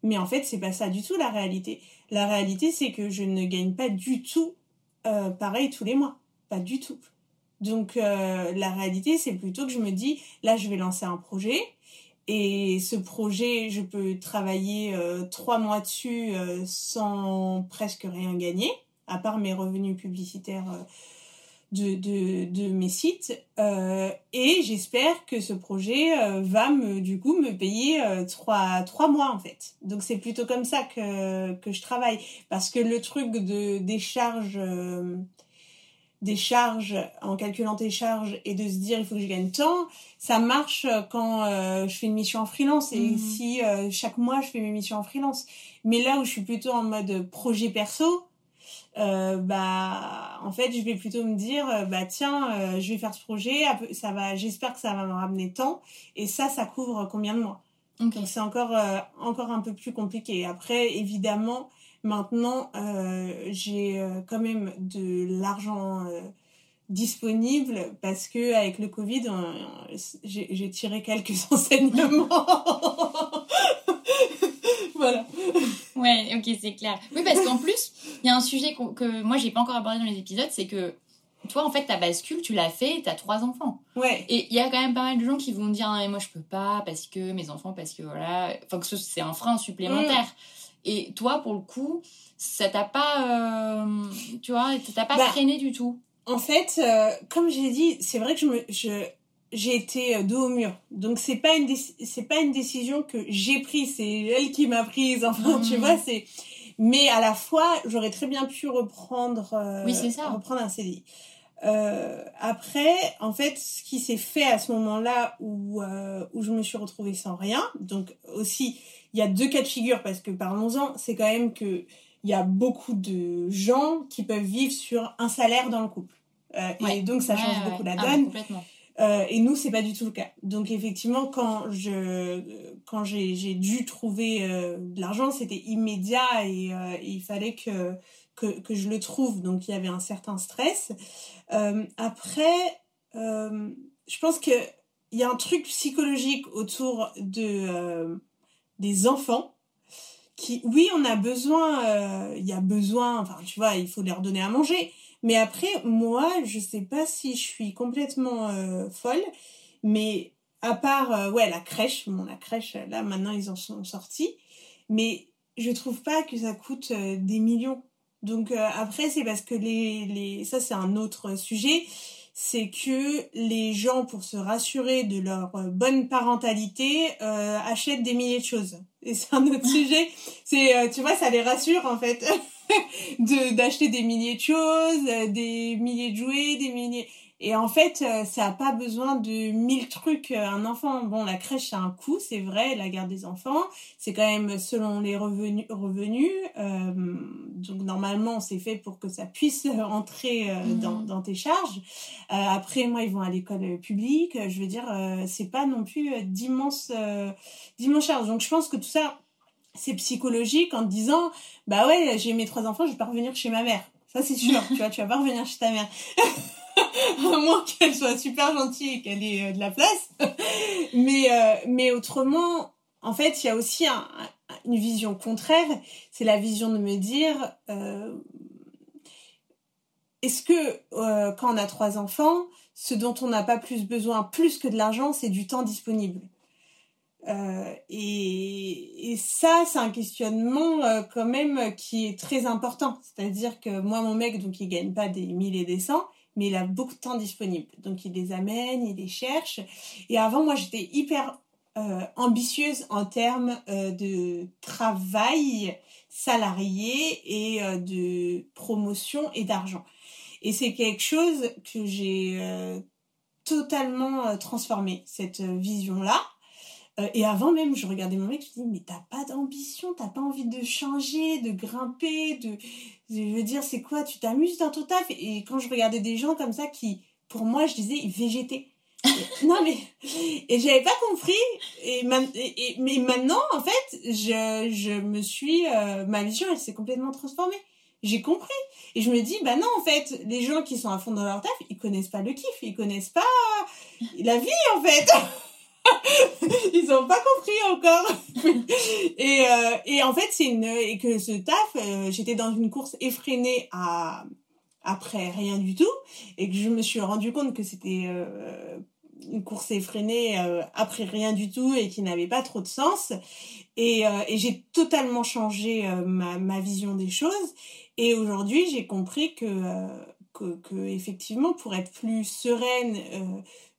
Mais en fait, c'est pas ça du tout la réalité. La réalité, c'est que je ne gagne pas du tout pareil tous les mois. Pas du tout. Donc la réalité, c'est plutôt que je me dis, là, je vais lancer un projet. Et ce projet, je peux travailler euh, trois mois dessus euh, sans presque rien gagner, à part mes revenus publicitaires euh, de, de, de, mes sites. et j'espère que ce projet va me, du coup me payer trois, trois mois en fait. Donc c'est plutôt comme ça que, que je travaille. Parce que le truc de, des charges des charges en calculant tes charges et de se dire il faut que je gagne tant, ça marche quand euh, je fais une mission en freelance et mhm. si euh, chaque mois je fais mes missions en freelance. Mais là où je suis plutôt en mode projet perso, euh, bah en fait je vais plutôt me dire bah tiens je vais faire ce projet, ça va, j'espère que ça va me ramener tant et ça ça couvre combien de mois. Donc c'est encore encore un peu plus compliqué. Après évidemment Maintenant, euh, j'ai euh, quand même de l'argent euh, disponible parce que avec le Covid, j'ai tiré quelques enseignements. voilà. Ouais, ok, c'est clair. Oui, parce qu'en plus, il y a un sujet que, moi, j'ai pas encore abordé dans les épisodes, c'est que toi, en fait, ta bascule, tu l'as fait, tu as trois enfants. Ouais. Et il y a quand même pas mal de gens qui vont dire, ah, moi, je peux pas parce que mes enfants, parce que voilà. Enfin, que c'est un frein supplémentaire. Mm. Et toi, pour le coup, ça t'a pas, euh, tu vois, t'a pas bah, freiné du tout? En fait, euh, comme j'ai dit, c'est vrai que je me, je, j'ai été euh, dos au mur. Donc c'est pas une c'est pas une décision que j'ai prise, c'est elle qui m'a prise. Enfin, tu mmh. vois, c'est mais à la fois, j'aurais très bien pu reprendre oui, c'est ça. reprendre un CDI. Euh, après, en fait, ce qui s'est fait à ce moment-là où où je me suis retrouvée sans rien, donc aussi il y a deux cas de figure parce que parlons-en, c'est quand même que il y a beaucoup de gens qui peuvent vivre sur un salaire dans le couple. Euh, et donc ça change beaucoup la ah, donne. euh, et nous, c'est pas du tout le cas. Donc effectivement, quand je quand j'ai dû trouver euh, de l'argent, c'était immédiat et, et, il fallait que, que que je le trouve. Donc il y avait un certain stress. après, je pense que il y a un truc psychologique autour de des enfants qui, oui, on a besoin, euh, il y a besoin, enfin, tu vois, il faut leur donner à manger. Mais après, moi, je sais pas si je suis complètement euh, folle, mais à part, euh, ouais, la crèche, bon, la crèche, là, maintenant, ils en sont sortis, mais je trouve pas que ça coûte des millions. Donc après, c'est parce que les, les, ça, c'est un autre sujet c'est que les gens, pour se rassurer de leur euh, bonne parentalité, euh, achètent des milliers de choses. Et c'est un autre sujet. C'est, euh, tu vois, ça les rassure en fait, de d'acheter des milliers de choses, des milliers de jouets, des milliers. Et en fait, euh, ça a pas besoin de mille trucs. Euh, un enfant, bon, la crèche, c'est un coût, c'est vrai, la garde des enfants, c'est quand même selon les revenus. revenus euh, donc normalement, c'est fait pour que ça puisse entrer mhm. dans, dans, tes charges. après, moi, ils vont à l'école publique. Je veux dire, c'est pas non plus d'immenses d'immenses charges. Donc je pense que tout ça, c'est psychologique en te disant, bah ouais, j'ai mes trois enfants, je vais pas revenir chez ma mère. Ça, c'est sûr. tu vois, tu vas pas revenir chez ta mère. à moins qu'elle soit super gentille et qu'elle ait euh, de la place. mais, euh, mais autrement, en fait, il y a aussi une vision contraire. C'est la vision de me dire, euh, est-ce que quand on a trois enfants, ce dont on n'a pas plus besoin, plus que de l'argent, c'est du temps disponible? et, et, ça, c'est un questionnement quand même qui est très important. C'est-à-dire que moi, mon mec, donc il gagne pas des mille et des cents, mais il a beaucoup de temps disponible. Donc il les amène, il les cherche. Et avant, moi, j'étais hyper euh, ambitieuse en termes euh, de travail salarié et euh, de promotion et d'argent. Et c'est quelque chose que j'ai totalement transformé, cette vision-là. Euh, et avant même, je regardais mon mec, je me dis, mais t'as pas d'ambition, t'as pas envie de changer, de grimper, de... Je veux dire, c'est quoi Tu t'amuses dans ton taf? Et quand je regardais des gens comme ça qui, pour moi, je disais, ils végétaient. non mais et j'avais pas compris. Et, mais maintenant en fait je, je me suis euh, ma vision elle s'est complètement transformée. J'ai compris. Et je me dis bah non en fait les gens qui sont à fond dans leur taf ils connaissent pas le kiff ils connaissent pas la vie en fait ils ont pas compris encore. et, euh, et en fait, c'est une et que ce taf, euh, j'étais dans une course effrénée à après rien du tout et que je me suis rendu compte que c'était euh, une course effrénée après rien du tout et qui n'avait pas trop de sens. Et, j'ai totalement changé ma, ma vision des choses. Et aujourd'hui, j'ai compris que, que, que, effectivement, pour être plus sereine,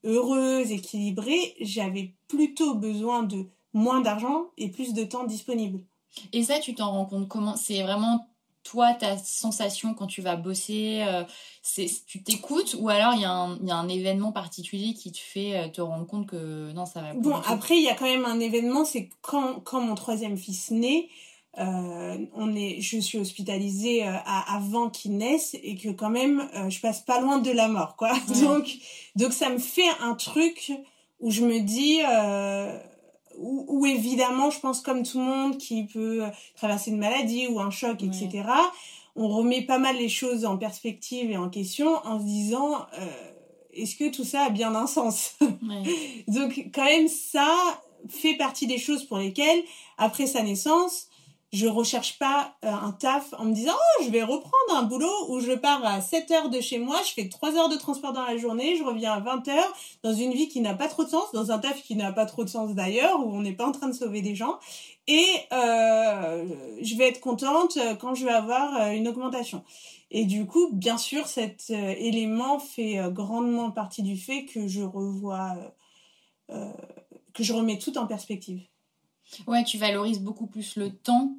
heureuse, équilibrée, j'avais plutôt besoin de moins d'argent et plus de temps disponible. Et ça, tu t'en rends compte comment? C'est vraiment toi, ta sensation quand tu vas bosser euh, Tu t'écoutes ou alors il y, y, a un événement particulier qui te fait euh, te rendre compte que non, ça va Bon, après, il y a quand même un événement, c'est quand, quand mon troisième fils naît, euh, on est, je suis hospitalisée euh, avant qu'il naisse et que quand même euh, je passe pas loin de la mort quoi. donc donc ça me fait un truc où je me dis où, évidemment je pense comme tout le monde qui peut traverser une maladie ou un choc etc. On remet pas mal les choses en perspective et en question en se disant est-ce que tout ça a bien un sens? Donc quand même ça fait partie des choses pour lesquelles après sa naissance je recherche pas euh, un taf en me disant oh je vais reprendre un boulot où je pars à 7 heures de chez moi, je fais 3 heures de transport dans la journée, je reviens à 20 heures dans une vie qui n'a pas trop de sens, dans un taf qui n'a pas trop de sens d'ailleurs où on n'est pas en train de sauver des gens et euh, je vais être contente quand je vais avoir euh, une augmentation. Et du coup, bien sûr, cet euh, élément fait grandement partie du fait que je revois que je remets tout en perspective. Ouais, tu valorises beaucoup plus le temps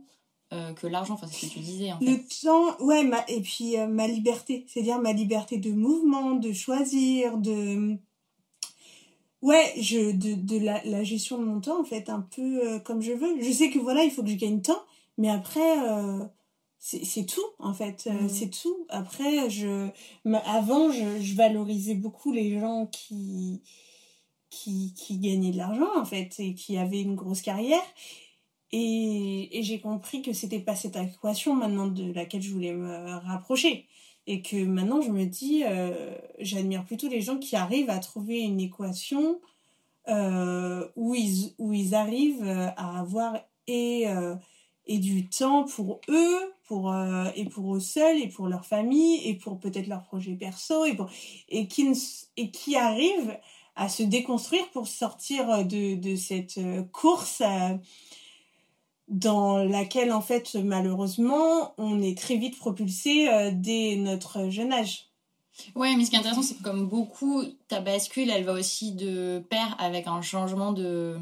euh, que l'argent, enfin c'est ce que tu disais en fait. Le temps, ouais, ma, et puis euh, ma liberté, c'est-à-dire ma liberté de mouvement, de choisir, de... Ouais, je, de, de la, la gestion de mon temps en fait, un peu euh, comme je veux. Je sais que voilà, il faut que je gagne temps, mais après, c'est tout en fait, mmh. c'est tout. Après, je, avant, je, je valorisais beaucoup les gens qui qui, gagnait de l'argent en fait et qui avait une grosse carrière. Et, j'ai compris que c'était pas cette équation maintenant de laquelle je voulais me rapprocher. Et que maintenant je me dis, euh, j'admire plutôt les gens qui arrivent à trouver une équation euh, où, ils, où ils arrivent à avoir et, euh, et du temps pour eux, pour, euh, et pour eux seuls, et pour leur famille, et pour peut-être leur projet perso, et, pour, et, qui, et qui arrivent à se déconstruire pour sortir euh, de, de cette euh, course euh, dans laquelle en fait malheureusement on est très vite propulsé dès notre jeune âge. Ouais, mais ce qui est intéressant, c'est que comme beaucoup, ta bascule, elle va aussi de pair avec un changement de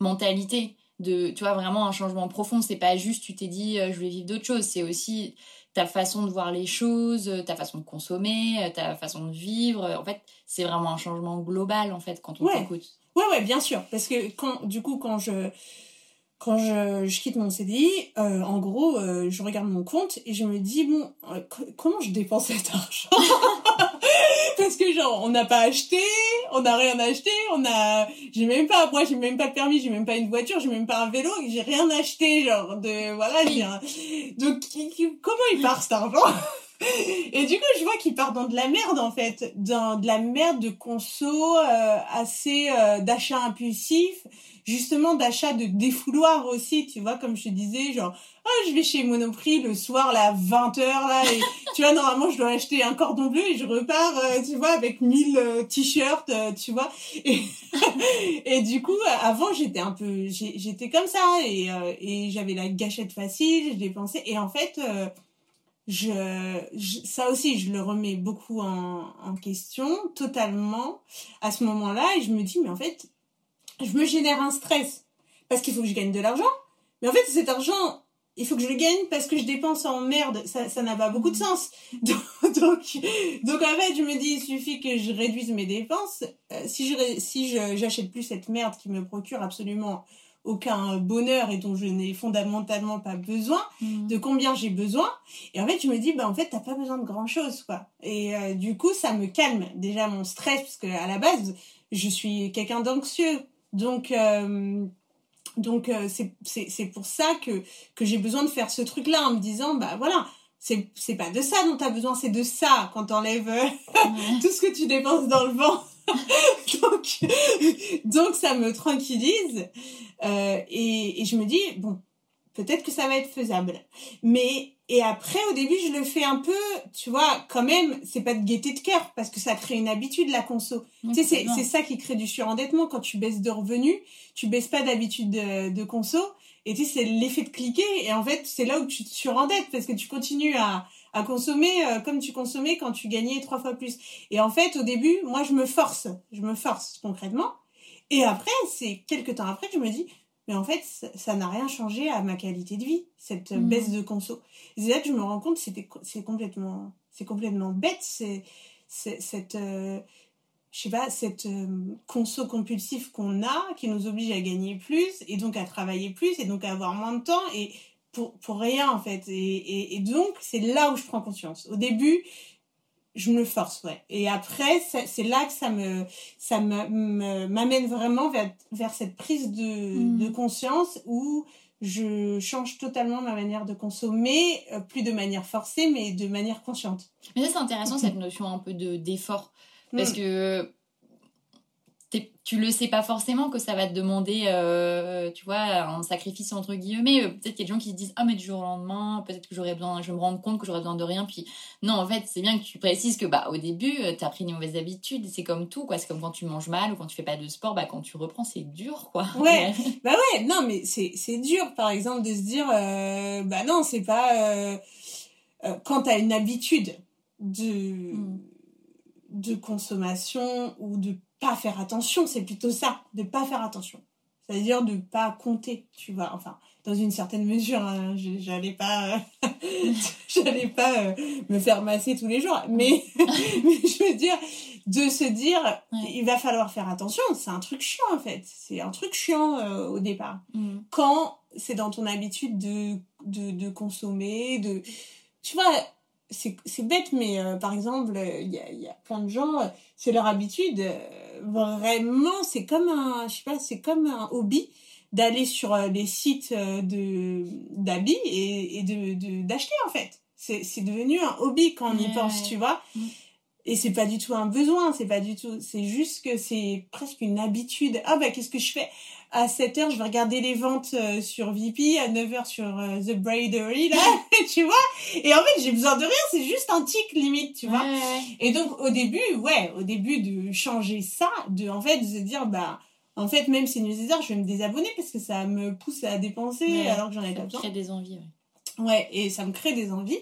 mentalité. De, tu vois, vraiment un changement profond. C'est pas juste, tu t'es dit, je vais vivre d'autres choses. C'est aussi ta façon de voir les choses, ta façon de consommer, ta façon de vivre. En fait, c'est vraiment un changement global, en fait, quand on t'écoute. Ouais, ouais, bien sûr. Parce que quand, du coup, quand je, quand je, je quitte mon CDI, euh, en gros, euh, je regarde mon compte et je me dis, bon, euh, comment je dépense cet argent? Parce que genre, on n'a pas acheté, on n'a rien acheté, on a, j'ai même pas, moi j'ai même pas de permis, j'ai même pas une voiture, j'ai même pas un vélo, j'ai rien acheté, genre de, voilà, j'ai donc comment il part cet argent? et du coup, je vois qu'il part dans de la merde en fait, dans de la merde de conso, euh, assez euh, d'achat impulsif, justement d'achat de défouloir aussi, tu vois, comme je te disais, genre, oh, je vais chez Monoprix le soir là, 20h là, et tu vois, normalement, je dois acheter un cordon bleu et je repars, euh, tu vois, avec 1000 t-shirts, tu vois. Et, et du coup, avant, j'étais un peu, j'étais comme ça, et, et j'avais la gâchette facile, je dépensais, et en fait je, ça aussi, je le remets beaucoup en, question, totalement, à ce moment-là, et je me dis, mais en fait, je me génère un stress, parce qu'il faut que je gagne de l'argent, mais en fait, cet argent, il faut que je le gagne parce que je dépense en merde, ça, n'a pas beaucoup de sens. Donc, donc, en fait, je me dis, il suffit que je réduise mes dépenses. Euh, si je, si j'achète plus cette merde qui me procure absolument aucun bonheur et dont je n'ai fondamentalement pas besoin, mm. de combien j'ai besoin. Et en fait, je me dis, bah, en fait, t'as pas besoin de grand chose, quoi. Et euh, du coup, ça me calme déjà mon stress, parce que à la base, je suis quelqu'un d'anxieux. Donc, euh, donc euh, c'est pour ça que, que j'ai besoin de faire ce truc-là en me disant, bah voilà, c'est c'est pas de ça dont tu as besoin, c'est de ça quand t'enlèves tout ce que tu dépenses dans le vent. donc, donc ça me tranquillise euh, et, et je me dis bon peut-être que ça va être faisable. Mais et après au début je le fais un peu tu vois quand même c'est pas de gaieté de cœur parce que ça crée une habitude la conso. Tu sais c'est c'est ça qui crée du surendettement. Quand tu baisses de revenus tu baisses pas d'habitude de, de conso. Et tu sais c'est l'effet de cliquer et en fait c'est là où tu te surendettes parce que tu continues à à consommer euh, comme tu consommais quand tu gagnais trois fois plus. Et en fait, au début, moi, je me force, je me force concrètement. Et après, c'est quelques temps après, je me dis, mais en fait, ça n'a rien changé à ma qualité de vie, cette mmh. baisse de conso. Et là que je me rends compte, c'est complètement, c'est complètement bête, c'est, cette, euh, je sais pas, cette euh, conso compulsif qu'on a, qui nous oblige à gagner plus, et donc à travailler plus, et donc à avoir moins de temps, et pour, pour rien en fait. Et, et, donc c'est là où je prends conscience. Au début, je me force, ouais. Et après, c'est là que ça me ça m'amène vraiment vers, vers cette prise de, mm. de conscience où je change totalement ma manière de consommer, euh, plus de manière forcée, mais de manière consciente. Mais ça, c'est intéressant, cette notion un peu d'effort. Parce mm. que tu le sais pas forcément que ça va te demander, euh, tu vois, un sacrifice entre guillemets. Euh, peut-être qu'il y a des gens qui se disent, ah mais du jour au lendemain, peut-être que j'aurais besoin, je vais me rendre compte que j'aurais besoin de rien. Puis non, en fait, c'est bien que tu précises que bah au début, euh, tu as pris une mauvaise habitude. C'est comme tout, quoi. C'est comme quand tu manges mal ou quand tu fais pas de sport, bah quand tu reprends, c'est dur, quoi. Ouais. bah ouais. Non, mais c'est dur, par exemple, de se dire, bah non, c'est pas quand t'as une habitude de hmm. de consommation ou de pas faire attention, c'est plutôt ça, de pas faire attention. C'est-à-dire de pas compter, tu vois. Enfin, dans une certaine mesure, hein, j'allais pas, j'allais pas euh, me faire masser tous les jours, mais, je veux dire, de se dire, il va falloir faire attention. C'est un truc chiant en fait. C'est un truc chiant euh, au départ. Mm. Quand c'est dans ton habitude de, de, de consommer, de, tu vois, c'est bête, mais euh, par exemple, il y a, y a, plein de gens, c'est leur habitude vraiment, c'est comme un, je sais pas, c'est comme un hobby d'aller sur euh, les sites euh, de d'habits et, et de d'acheter en fait. C'est c'est devenu un hobby quand on y pense, tu vois. Et c'est pas du tout un besoin, c'est pas du tout, c'est juste que c'est presque une habitude. Ah bah qu'est-ce que je fais? À 7h, je vais regarder les ventes euh, sur VP, à 9h sur The Bradery là, tu vois? Et en fait, j'ai besoin de rien, c'est juste un tic limite, tu vois? Et donc au début, ouais, au début de changer ça, de en fait de se dire bah en fait même ces newsletters, je vais me désabonner parce que ça me pousse à dépenser alors que j'en ai pas besoin. Ça crée des envies, ouais. Ouais, et ça me crée des envies.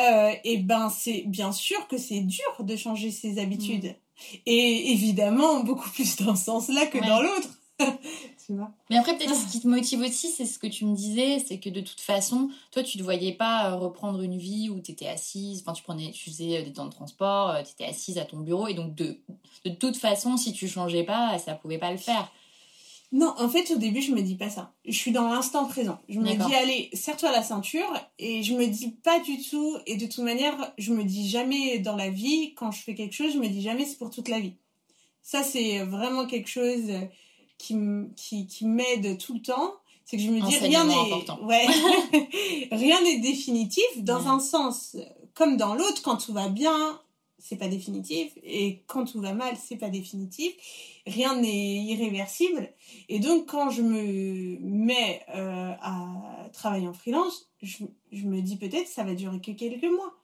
Euh, et ben c'est bien sûr que c'est dur de changer ses habitudes. Mm. Et évidemment, beaucoup plus dans ce sens-là que dans l'autre. tu vois Mais après, peut-être ce qui te motive aussi, c'est ce que tu me disais, c'est que de toute façon, toi, tu ne te voyais pas euh, reprendre une vie où tu étais assise, enfin, tu, prenais, tu faisais euh, des temps de transport, tu étais assise à ton bureau, et donc de, de toute façon, si tu changeais pas, ça pouvait pas le faire. Non, en fait, au début, je me dis pas ça. Je suis dans l'instant présent. Je me dis, allez, serre-toi la ceinture. Et je me dis pas du tout. Et de toute manière, je me dis jamais dans la vie, quand je fais quelque chose, je me dis jamais c'est pour toute la vie. Ça, c'est vraiment quelque chose qui, qui, qui m'aide tout le temps. C'est que je me dis, rien n'est, ouais, rien n'est définitif dans un sens comme dans l'autre. Quand tout va bien, c'est pas définitif. Et quand tout va mal, c'est pas définitif. Rien n'est irréversible. Et donc, quand je me mets euh, à travailler en freelance, je, me dis peut-être ça va durer que quelques mois.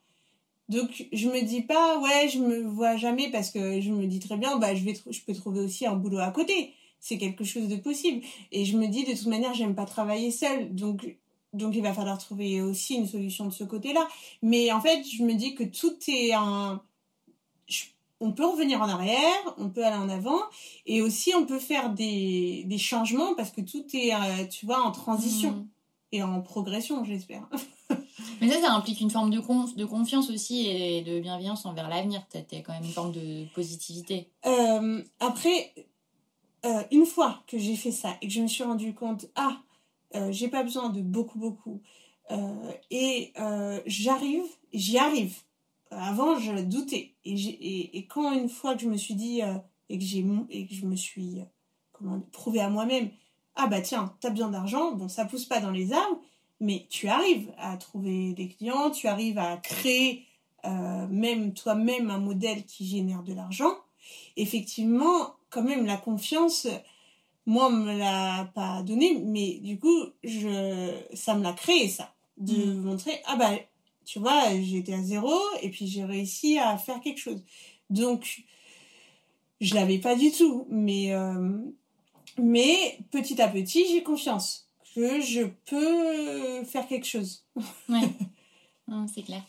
Donc, je me dis pas, ouais, je me vois jamais parce que je me dis très bien, bah, je, vais je peux trouver aussi un boulot à côté. C'est quelque chose de possible. Et je me dis, de toute manière, j'aime pas travailler seule. Donc, donc, il va falloir trouver aussi une solution de ce côté-là. Mais en fait, je me dis que tout est un, on peut revenir en arrière, on peut aller en avant, et aussi on peut faire des, changements parce que tout est, euh, tu vois, en transition mm. et en progression, j'espère. Mais ça, ça implique une forme de, de confiance aussi et de bienveillance envers l'avenir. Tu as quand même une forme de positivité. Euh, après, euh, une fois que j'ai fait ça et que je me suis rendu compte, ah, j'ai pas besoin de beaucoup, beaucoup, et j'arrive, j'y arrive avant, je doutais. Et, et, quand une fois que je me suis dit euh, et, que j'ai, et que je me suis euh, comment, prouvé à moi-même, ah bah tiens, t'as besoin d'argent, bon, ça pousse pas dans les arbres, mais tu arrives à trouver des clients, tu arrives à créer euh, même toi-même un modèle qui génère de l'argent. Effectivement, quand même, la confiance, moi, on me l'a pas donné, mais du coup, je, ça me l'a créé, ça. De mmh. montrer, ah bah, tu vois, j'étais à zéro et puis j'ai réussi à faire quelque chose. Donc, je l'avais pas du tout, mais, euh, mais petit à petit, j'ai confiance que je peux faire quelque chose. ouais, c'est clair.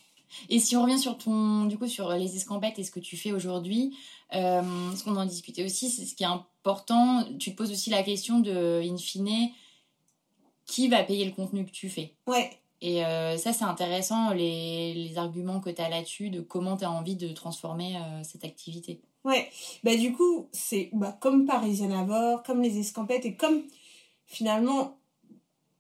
Et si on revient sur ton, du coup, sur les escampettes et ce que tu fais aujourd'hui, euh, ce qu'on en discutait aussi, c'est ce qui est important. Tu te poses aussi la question de, in fine, qui va payer le contenu que tu fais. Ouais. Et euh, ça, c'est intéressant, les, les, arguments que tu as là-dessus, de comment tu as envie de transformer euh, cette activité. Ouais, bah du coup, c'est bah, comme Parisienne Avor, comme les escampettes, et comme finalement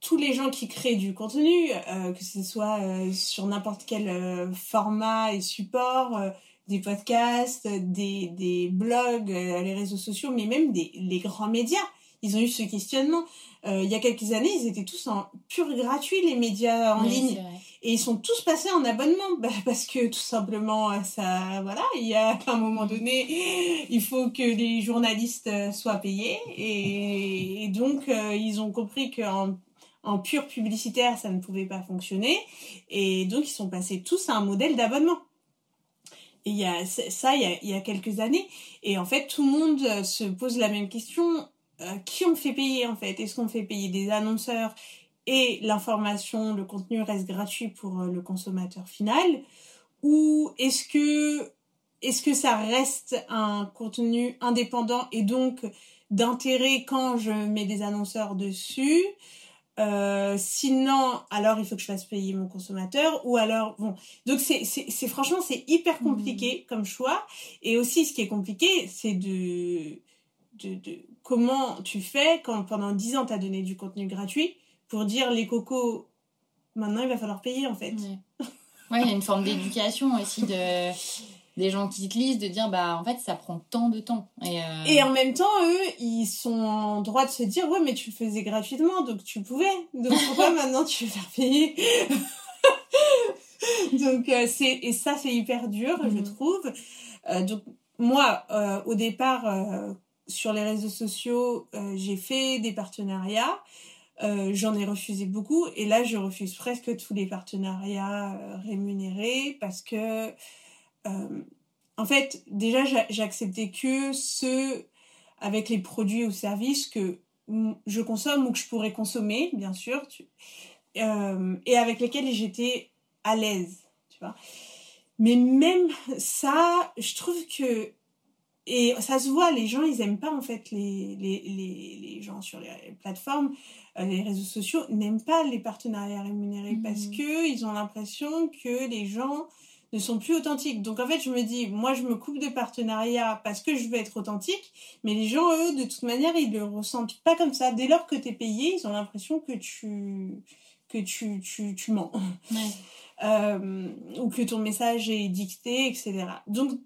tous les gens qui créent du contenu, euh, que ce soit sur n'importe quel format et support, des podcasts, des, des blogs, les réseaux sociaux, mais même des, les grands médias, ils ont eu ce questionnement. Euh, il y a quelques années, ils étaient tous en pur gratuit, les médias en ligne. Et ils sont tous passés en abonnement. Bah, parce que tout simplement, euh, ça, voilà, il y a un moment donné, il faut que les journalistes euh, soient payés. Et, donc, ils ont compris qu'en en pur publicitaire, ça ne pouvait pas fonctionner. Et donc, ils sont passés tous à un modèle d'abonnement. Et il y a ça, il y a, il y a quelques années. Et en fait, tout le monde se pose la même question euh, qui on fait payer en fait? Est-ce qu'on fait payer des annonceurs et l'information, le contenu reste gratuit pour euh, le consommateur final? Ou est-ce que, est que ça reste un contenu indépendant et donc d'intérêt quand je mets des annonceurs dessus? Euh, sinon, alors il faut que je fasse payer mon consommateur ou alors bon. Donc c'est c'est franchement c'est hyper compliqué mmh. comme choix et aussi ce qui est compliqué c'est de de, comment tu fais quand pendant 10 ans tu as donné du contenu gratuit pour dire les cocos, maintenant il va falloir payer en fait. Ouais, il y a une forme d'éducation aussi de des gens qui te lisent de dire bah en fait ça prend tant de temps et, euh, et en même temps eux ils sont en droit de se dire ouais mais tu le faisais gratuitement donc tu pouvais donc pourquoi maintenant tu veux faire payer donc euh, c'est et ça c'est hyper dur je mhm. trouve euh, donc moi au départ sur les réseaux sociaux, euh, j'ai fait des partenariats. Euh, j'en ai refusé beaucoup et là je refuse presque tous les partenariats euh, rémunérés parce que en fait déjà j'acceptais que ceux avec les produits ou services que je consomme ou que je pourrais consommer bien sûr et avec lesquels j'étais à l'aise. Mais même ça, je trouve que et ça se voit, les gens, ils aiment pas en fait les, les, les, les gens sur les plateformes, euh, les réseaux sociaux n'aiment pas les partenariats rémunérés Mhm. parce que ils ont l'impression que les gens ne sont plus authentiques. Donc en fait, je me dis, moi, je me coupe de partenariats parce que je veux être authentique, mais les gens, eux, de toute manière, ils le ressentent pas comme ça. Dès lors que tu es payé, ils ont l'impression que tu que tu, tu, tu mens. Euh, ou que ton message est dicté, etc. Donc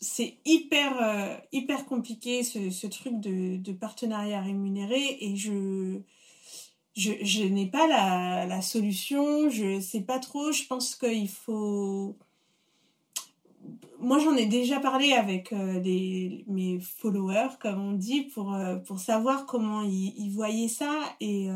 c'est hyper euh, hyper compliqué ce, ce truc de, de partenariat rémunéré et je je, n'ai pas la, la solution, je sais pas trop, je pense qu'il faut moi j'en ai déjà parlé avec euh, mes followers comme on dit pour, euh, pour savoir comment ils, ils voyaient ça et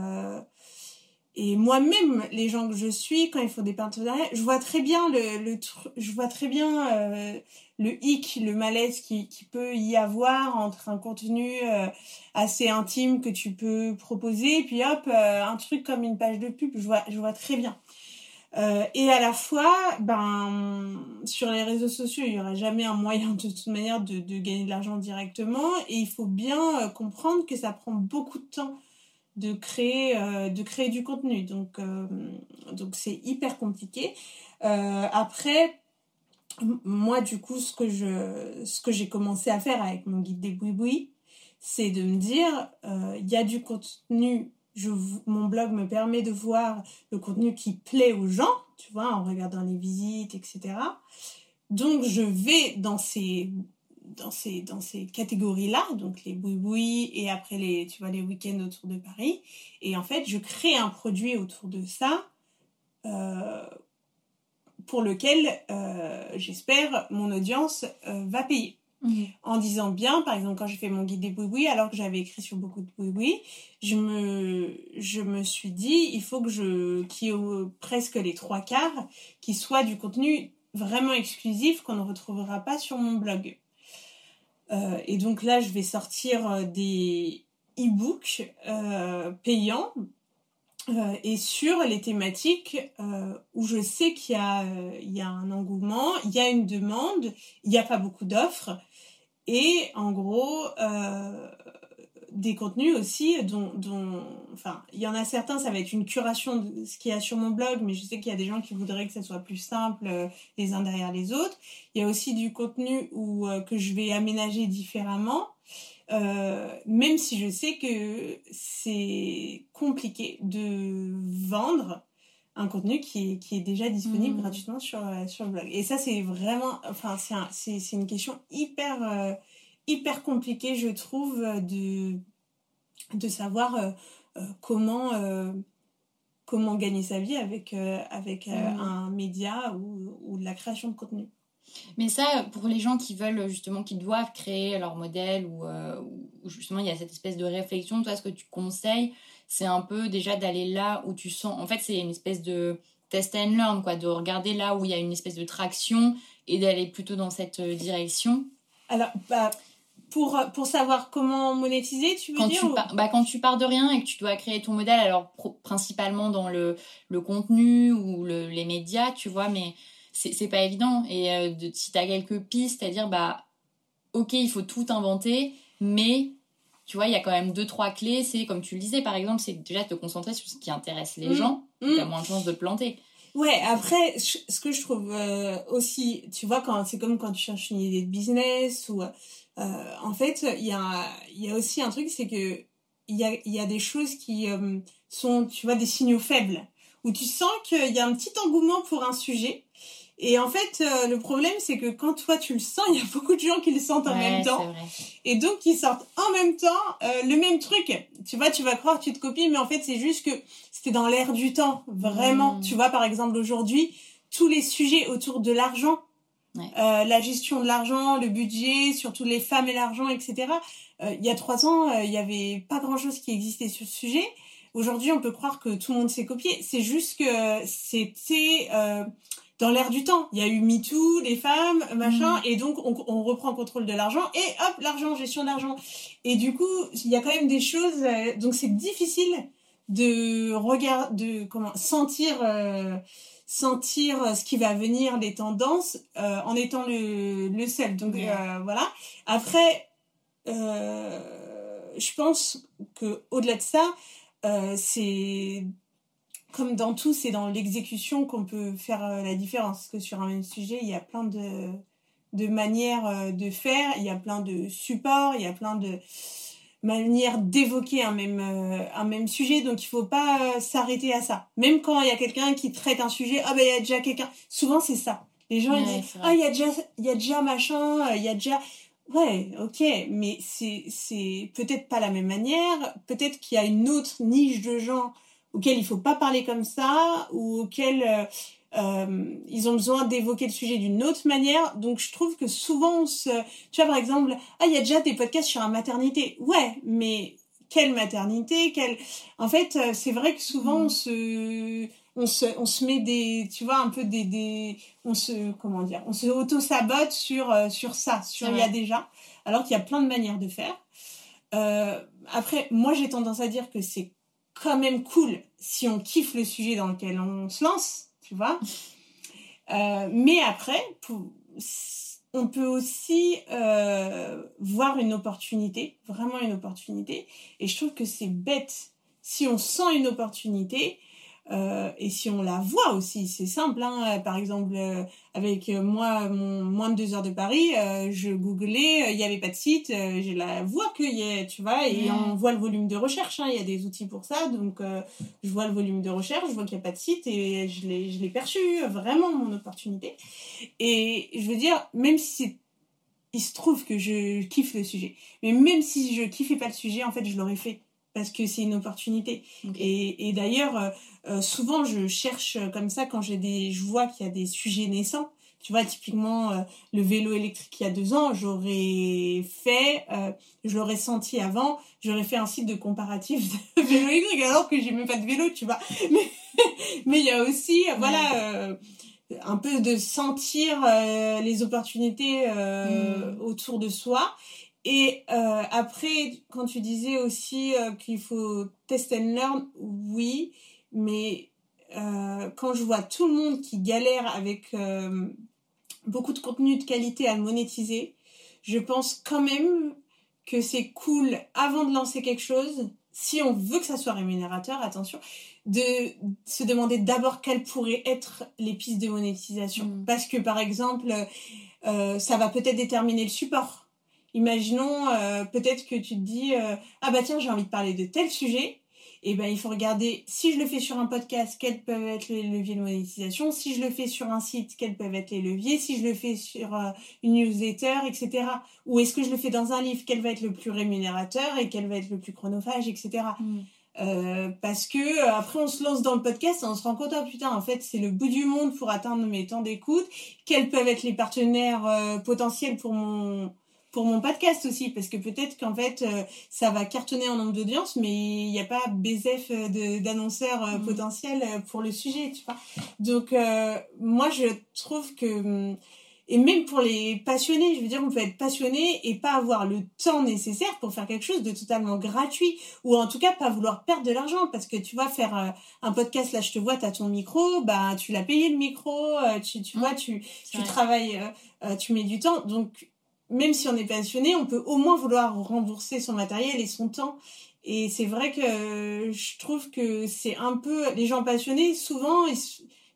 et moi-même, les gens que je suis, quand ils font des partenariats, je vois très bien le, le je vois très bien euh, le hic, le malaise qui, qui peut y avoir entre un contenu euh, assez intime que tu peux proposer, et puis hop, euh, un truc comme une page de pub, je vois, je vois très bien. Et à la fois, ben, sur les réseaux sociaux, il y aura jamais un moyen de toute manière de, de gagner de l'argent directement, et il faut bien comprendre que ça prend beaucoup de temps de créer euh, de créer du contenu. Donc euh, c'est hyper compliqué. Euh, après moi du coup ce que j'ai commencé à faire avec mon guide des boui c'est de me dire il y a du contenu mon blog me permet de voir le contenu qui plaît aux gens tu vois en regardant les visites etc donc je vais dans ces dans ces, dans ces catégories-là, donc les boui et après les, tu vois, les week-ends autour de Paris. Et en fait, je crée un produit autour de ça euh, pour lequel, euh, j'espère, mon audience euh, va payer. En disant bien, par exemple, quand j'ai fait mon guide des boui alors que j'avais écrit sur beaucoup de boui je me, je me suis dit, il faut que je, qu'il y ait presque les trois quarts qui soient du contenu vraiment exclusif qu'on ne retrouvera pas sur mon blog. Euh, et donc là, je vais sortir euh, des e-books euh, payants euh, et sur les thématiques euh, où je sais qu'il y, a, euh, il y a un engouement, il y a une demande, il n'y a pas beaucoup d'offres. Et en gros, des contenus aussi dont, dont, enfin, il y en a certains, ça va être une curation de ce qu'il y a sur mon blog, mais je sais qu'il y a des gens qui voudraient que ça soit plus simple euh, les uns derrière les autres. Il y a aussi du contenu où, euh, que je vais aménager différemment, euh, même si je sais que c'est compliqué de vendre un contenu qui est, qui est déjà disponible Mhm. gratuitement sur, sur le blog. Et ça, c'est vraiment, enfin, c'est un- c'est c'est une question hyper, hyper compliquée, je trouve, euh, de, de savoir euh, euh, comment, euh, comment gagner sa vie avec, euh, avec Mhm. un média ou, ou de la création de contenu. Mais ça, pour les gens qui veulent justement, qui doivent créer leur modèle ou, ou justement il y a cette espèce de réflexion, toi ce que tu conseilles, c'est un peu déjà d'aller là où tu sens. En fait, c'est une espèce de test and learn, quoi, de regarder là où il y a une espèce de traction et d'aller plutôt dans cette direction. Alors, bah, pour, pour savoir comment monétiser, tu veux Quand dire tu, ou- pars, bah, quand tu pars de rien et que tu dois créer ton modèle, alors pro- principalement dans le, le contenu ou le- les médias, tu vois, mais c'est c'est pas évident. Et euh, de, si tu as quelques pistes, c'est-à-dire, bah, ok, il faut tout inventer, mais tu vois, il y a quand même deux, trois clés. C'est, comme tu le disais, par exemple, c'est déjà te concentrer sur ce qui intéresse les Mm. gens. Mm. Tu as moins de chances de te planter. Ouais, après, ce que je trouve euh, aussi, tu vois, quand c'est comme quand tu cherches une idée de business ou, euh, en fait, il y a, y a aussi un truc, c'est que il y a, y a des choses qui euh, sont, tu vois, des signaux faibles, où tu sens qu'il y a un petit engouement pour un sujet. Et en fait, euh, le problème, c'est que quand toi tu le sens, il y a beaucoup de gens qui le sentent en Ouais, même temps. vrai. Et donc, ils sortent en même temps euh, le même truc. Tu vois, tu vas croire que tu te copies, mais en fait, c'est juste que c'était dans l'air du temps, vraiment. Mm. Tu vois, par exemple, aujourd'hui, tous les sujets autour de l'argent, Ouais. euh, la gestion de l'argent, le budget, surtout les femmes et l'argent, etc. Euh, il y a trois ans, euh, il y avait pas grand-chose qui existait sur ce sujet. Aujourd'hui, on peut croire que tout le monde s'est copié. C'est juste que c'était euh, dans l'air du temps. Il y a eu MeToo, les femmes, machin, et donc on, on reprend le contrôle de l'argent, et hop, l'argent, gestion d'argent. Et du coup, il y a quand même des choses, euh, donc c'est difficile de regarder, de comment sentir, euh, sentir ce qui va venir, les tendances, en étant le, le seul. Donc voilà. Après, je pense que au-delà de ça, c'est comme dans tout, c'est dans l'exécution qu'on peut faire la différence. Parce que sur un même sujet, il y a plein de, de manières de faire, il y a plein de supports, il y a plein de manière d'évoquer un même euh, un même sujet. Donc il faut pas euh, s'arrêter à ça. Même quand il y a quelqu'un qui traite un sujet ah ben il y a déjà quelqu'un. Souvent c'est ça. Les gens ils disent ah il y a déjà il y a déjà machin euh, il y a déjà ouais ok. Mais c'est c'est peut-être pas la même manière. Peut-être qu'il y a une autre niche de gens auxquels il faut pas parler comme ça ou auxquels euh, ils ont besoin d'évoquer le sujet d'une autre manière. Donc je trouve que souvent, se... tu vois par exemple, ah il y a déjà des podcasts sur la maternité. Ouais, mais quelle maternité, quelle... En fait, euh, c'est vrai que souvent on se on se, on se met des, tu vois, un peu des, des, on se, comment dire, on se auto-sabote sur, euh, sur ça, sur il y a déjà, alors qu'il y a plein de manières de faire. Euh, après, moi j'ai tendance à dire que c'est quand même cool si on kiffe le sujet dans lequel on se lance, tu vois. Euh, mais après, on peut aussi euh, voir une opportunité, vraiment une opportunité. Et je trouve que c'est bête si on sent une opportunité euh, et si on la voit aussi, c'est simple. Hein. Par exemple, euh, avec moi, mon moins de deux heures de Paris, euh, je googlais, il n'y avait pas de site, je la vois qu'il y a, tu vois, et on voit le volume de recherche. Hein. Il y a des outils pour ça, donc je vois le volume de recherche, je vois qu'il n'y a pas de site et je l'ai, je l'ai perçu vraiment mon opportunité. Et je veux dire, même si il se trouve que je kiffe le sujet, mais même si je kiffais pas le sujet, en fait, je l'aurais fait parce que c'est une opportunité. Et, et d'ailleurs, euh, euh, souvent, je cherche comme ça quand j'ai des, je vois qu'il y a des sujets naissants. Tu vois, typiquement, euh, le vélo électrique il y a deux ans, j'aurais fait, je l'aurais senti avant, j'aurais fait un site de comparatif de vélo électrique alors que j'ai même pas de vélo, tu vois. Mais, mais il y a aussi, voilà, un peu de sentir les opportunités mm. autour de soi et euh, après, quand tu disais aussi euh, qu'il faut test and learn, oui, mais euh, quand je vois tout le monde qui galère avec euh, beaucoup de contenu de qualité à le monétiser, je pense quand même que c'est cool avant de lancer quelque chose, si on veut que ça soit rémunérateur, attention, de se demander d'abord quelles pourraient être les pistes de monétisation. Mm. Parce que par exemple, euh, ça va peut-être déterminer le support Imaginons euh, peut-être que tu te dis euh, ah bah tiens j'ai envie de parler de tel sujet. Et eh ben il faut regarder si je le fais sur un podcast quels peuvent être les leviers de monétisation, si je le fais sur un site quels peuvent être les leviers, si je le fais sur euh, une newsletter etc. Ou est-ce que je le fais dans un livre? Quel va être le plus rémunérateur et quel va être le plus chronophage etc. Mm. Euh, parce que après on se lance dans le podcast et on se rend compte ah putain en fait c'est le bout du monde pour atteindre mes temps d'écoute quels peuvent être les partenaires potentiels pour mon pour mon podcast aussi, parce que peut-être qu'en fait, euh, ça va cartonner en nombre d'audience, mais il n'y a pas BZF d'annonceurs euh, mm. potentiels euh, pour le sujet, tu vois. Donc, moi, je trouve que, hum, et même pour les passionnés, je veux dire, on peut être passionné et pas avoir le temps nécessaire pour faire quelque chose de totalement gratuit, ou en tout cas pas vouloir perdre de l'argent, parce que tu vois, faire un podcast, là, je te vois, tu as ton micro, bah, tu l'as payé le micro, tu, tu mm. vois, tu, tu travailles, tu mets du temps, donc même si on est passionné, on peut au moins vouloir rembourser son matériel et son temps. Et c'est vrai que je trouve que c'est un peu les gens passionnés souvent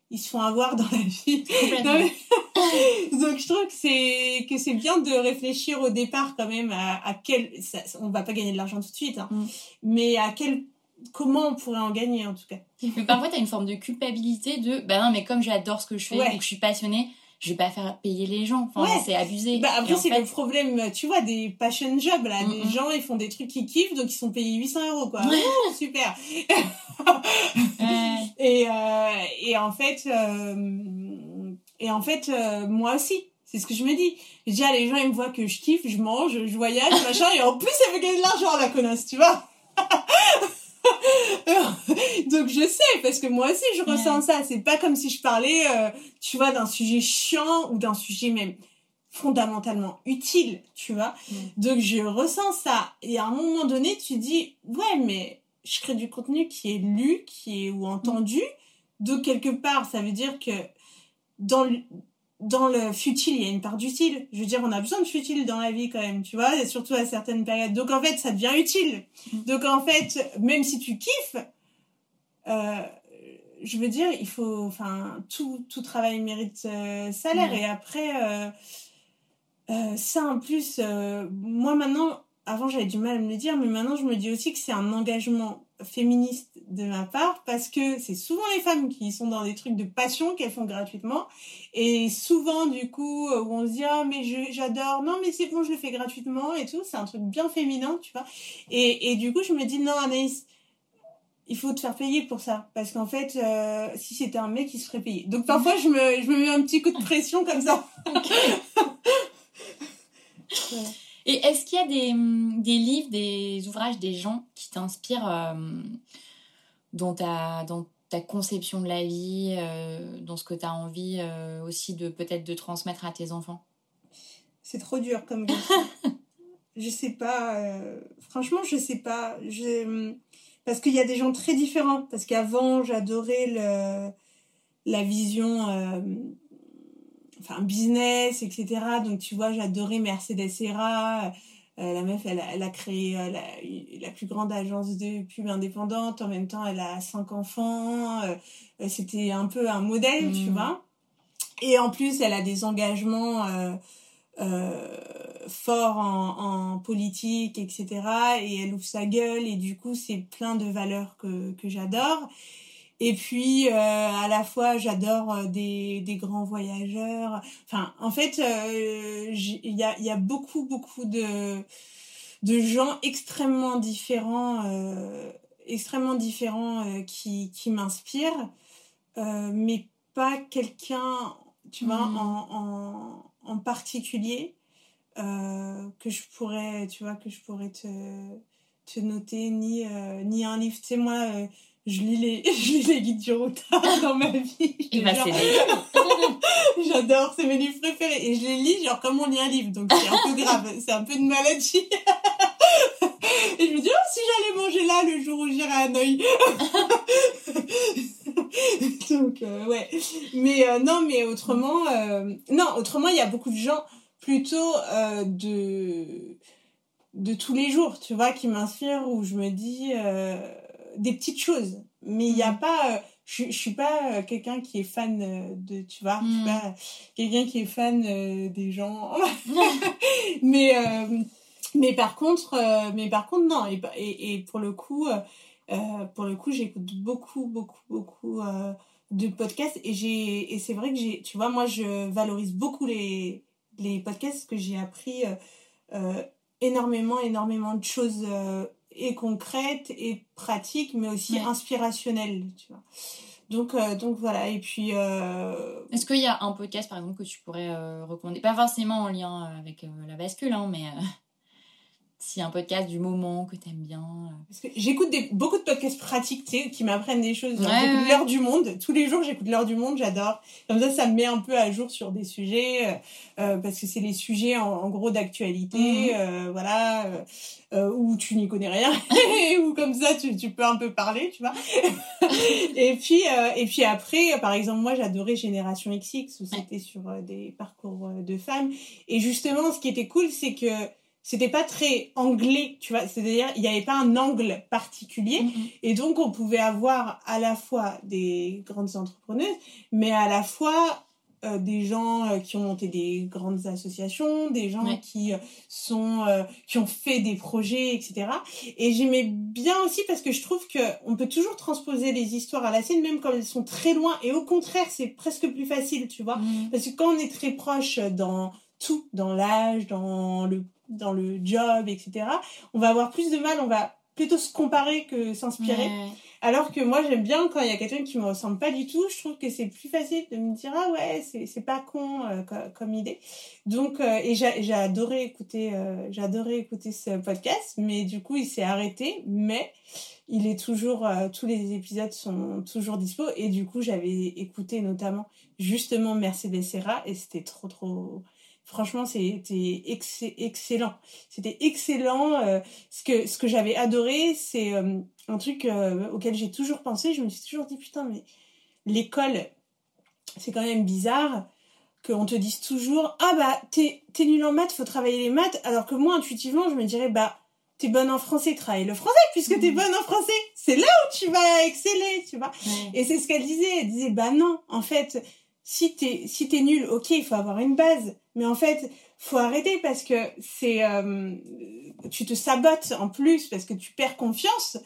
ils, se font avoir dans la vie. Donc je trouve que c'est que c'est bien de réfléchir au départ quand même à, à quel ça, on va pas gagner de l'argent tout de suite, hein, mm. mais à quel comment on pourrait en gagner en tout cas. Mais parfois tu as une forme de culpabilité de bah non mais comme j'adore ce que je fais et que je suis passionnée, je vais pas faire payer les gens. Enfin, c'est abusé. Bah, après, c'est le problème, tu vois, des passion jobs, là. Des gens, ils font des trucs qu'ils kiffent, donc ils sont payés 800 euros, quoi. super. et, euh, et en fait, euh, et en fait, euh, moi aussi. C'est ce que je me dis. Je dis, ah, les gens, ils me voient que je kiffe, je mange, je voyage, machin, et en plus, ça fait gagner de l'argent, la connasse, tu vois. Donc je sais parce que moi aussi je ressens ça. C'est pas comme si je parlais, euh, tu vois, d'un sujet chiant ou d'un sujet même fondamentalement utile, tu vois. Donc je ressens ça. Et à un moment donné, tu dis ouais mais je crée du contenu qui est lu, qui est ou entendu. Donc, quelque part, ça veut dire que dans le, dans le futile, il y a une part d'utile. Je veux dire, on a besoin de futile dans la vie quand même, tu vois, et surtout à certaines périodes. Donc, en fait, ça devient utile. Mm. Donc, en fait, même si tu kiffes, euh, je veux dire, il faut, enfin, tout, tout travail mérite euh, salaire. Et après, euh, euh, ça en plus, moi maintenant, avant j'avais du mal à me le dire, mais maintenant je me dis aussi que c'est un engagement féministe de ma part parce que c'est souvent les femmes qui sont dans des trucs de passion qu'elles font gratuitement et souvent du coup où on se dit ah mais j'adore non mais c'est bon je le fais gratuitement et tout c'est un truc bien féminin tu vois et, et du coup je me dis non Anaïs il faut te faire payer pour ça. Parce qu'en fait, euh, si c'était un mec, il se ferait payer. Donc parfois, je me, je me mets un petit coup de pression comme ça. Et est-ce qu'il y a des, des, livres, des ouvrages, des gens qui t'inspirent euh, dans, ta, dans ta conception de la vie, euh, dans ce que tu as envie aussi de peut-être de transmettre à tes enfants? C'est trop dur comme question. je sais pas. franchement, je sais pas. Je parce qu'il y a des gens très différents. Parce qu'avant, j'adorais le, la vision, euh, enfin, business, etc. Donc, tu vois, j'adorais Mercedes Serra. Euh, la meuf, elle, elle a créé euh, la, la, plus grande agence de pub indépendante. En même temps, elle a cinq enfants. C'était un peu un modèle, tu mmh. vois. Et en plus, elle a des engagements euh, fort en, en, politique, etc. Et elle ouvre sa gueule et du coup c'est plein de valeurs que, que j'adore. Et puis euh, à la fois j'adore euh, des, des grands voyageurs. Enfin en fait il y a, y a beaucoup beaucoup de, de gens extrêmement différents, extrêmement différents qui, qui m'inspirent, mais pas quelqu'un, tu vois, mmh. en, en en particulier euh, que je pourrais, tu vois, que je pourrais te, te noter, ni, euh, ni un livre. Tu sais, moi, euh, je, lis les, je lis les guides du retard dans ma vie. J'adore, c'est mes livres préférés. Et je les lis, genre, comme on lit un livre. Donc, c'est un peu grave. C'est un peu une maladie. Et je me dis, oh, si j'allais manger là le jour où j'irai à Hanoï. Donc, euh, ouais. Mais euh, non, mais autrement, euh, non, autrement, il y a beaucoup de gens plutôt de de tous les jours, tu vois, qui m'inspirent où je me dis des petites choses. Mais il n'y a mm. pas je, je suis pas quelqu'un qui est fan de tu vois je suis pas quelqu'un qui est fan des gens mais mais par contre mais par contre non et, et, et pour le coup euh, pour le coup, j'écoute beaucoup, beaucoup, beaucoup euh, de podcasts et j'ai et c'est vrai que j'ai, tu vois, moi je valorise beaucoup les les podcasts parce que j'ai appris euh, énormément, énormément de choses et concrètes et pratiques, mais aussi inspirationnelles, tu vois. Donc, donc voilà, et puis... Est-ce qu'il y a un podcast, par exemple, que tu pourrais recommander? Pas forcément en lien avec la bascule, hein, mais si un podcast du moment que t'aimes bien. Euh. Parce que j'écoute beaucoup de podcasts pratiques, tu sais, qui m'apprennent des choses. j'écoute l'heure du monde. Tous les jours, j'écoute l'heure du monde, j'adore. Comme ça, ça me met un peu à jour sur des sujets, euh, euh parce que c'est les sujets en, gros d'actualité, mhm. euh, voilà, euh, où tu n'y connais rien, ou comme ça, tu, tu peux un peu parler, tu vois. et puis, et puis après, par exemple, moi, j'adorais Génération XX, où c'était sur des parcours de femmes. Et justement, ce qui était cool, c'est que c'était pas très anglais, tu vois. C'est-à-dire, il n'y avait pas un angle particulier. Mm-hmm. Et donc, on pouvait avoir à la fois des grandes entrepreneuses, mais à la fois euh, des gens euh, qui ont monté des grandes associations, des gens qui euh, sont qui ont fait des projets, etc. Et j'aimais bien aussi parce que je trouve que on peut toujours transposer les histoires à la scène, même quand elles sont très loin. Et au contraire, c'est presque plus facile, tu vois. Mm-hmm. Parce que quand on est très proche dans tout, dans l'âge, dans le dans le job, etc., on va avoir plus de mal, on va plutôt se comparer que s'inspirer. Alors que moi, j'aime bien quand il y a quelqu'un qui me ressemble pas du tout, je trouve que c'est plus facile de me dire, ah ouais, c'est pas con euh, comme, idée. Donc, euh, et j'ai adoré écouter, euh, j'ai adoré écouter ce podcast, mais du coup, il s'est arrêté, mais il est toujours, tous les épisodes sont toujours dispo, et du coup, j'avais écouté notamment justement Mercedes Serra, et c'était trop, trop, Franchement, c'était excellent. C'était excellent. Euh, ce que, ce que j'avais adoré, c'est euh, un truc euh, auquel j'ai toujours pensé. Je me suis toujours dit, putain, mais l'école, c'est quand même bizarre qu'on te dise toujours ah bah t'es es nul en maths, faut travailler les maths, alors que moi intuitivement je me dirais bah t'es bonne en français, travaille le français puisque t'es bonne en français. C'est là où tu vas exceller, tu vois. Et c'est ce qu'elle disait. Elle disait bah non, en fait, si t'es si t'es nul, ok, il faut avoir une base, mais en fait faut arrêter parce que c'est euh, tu te sabotes en plus parce que tu perds confiance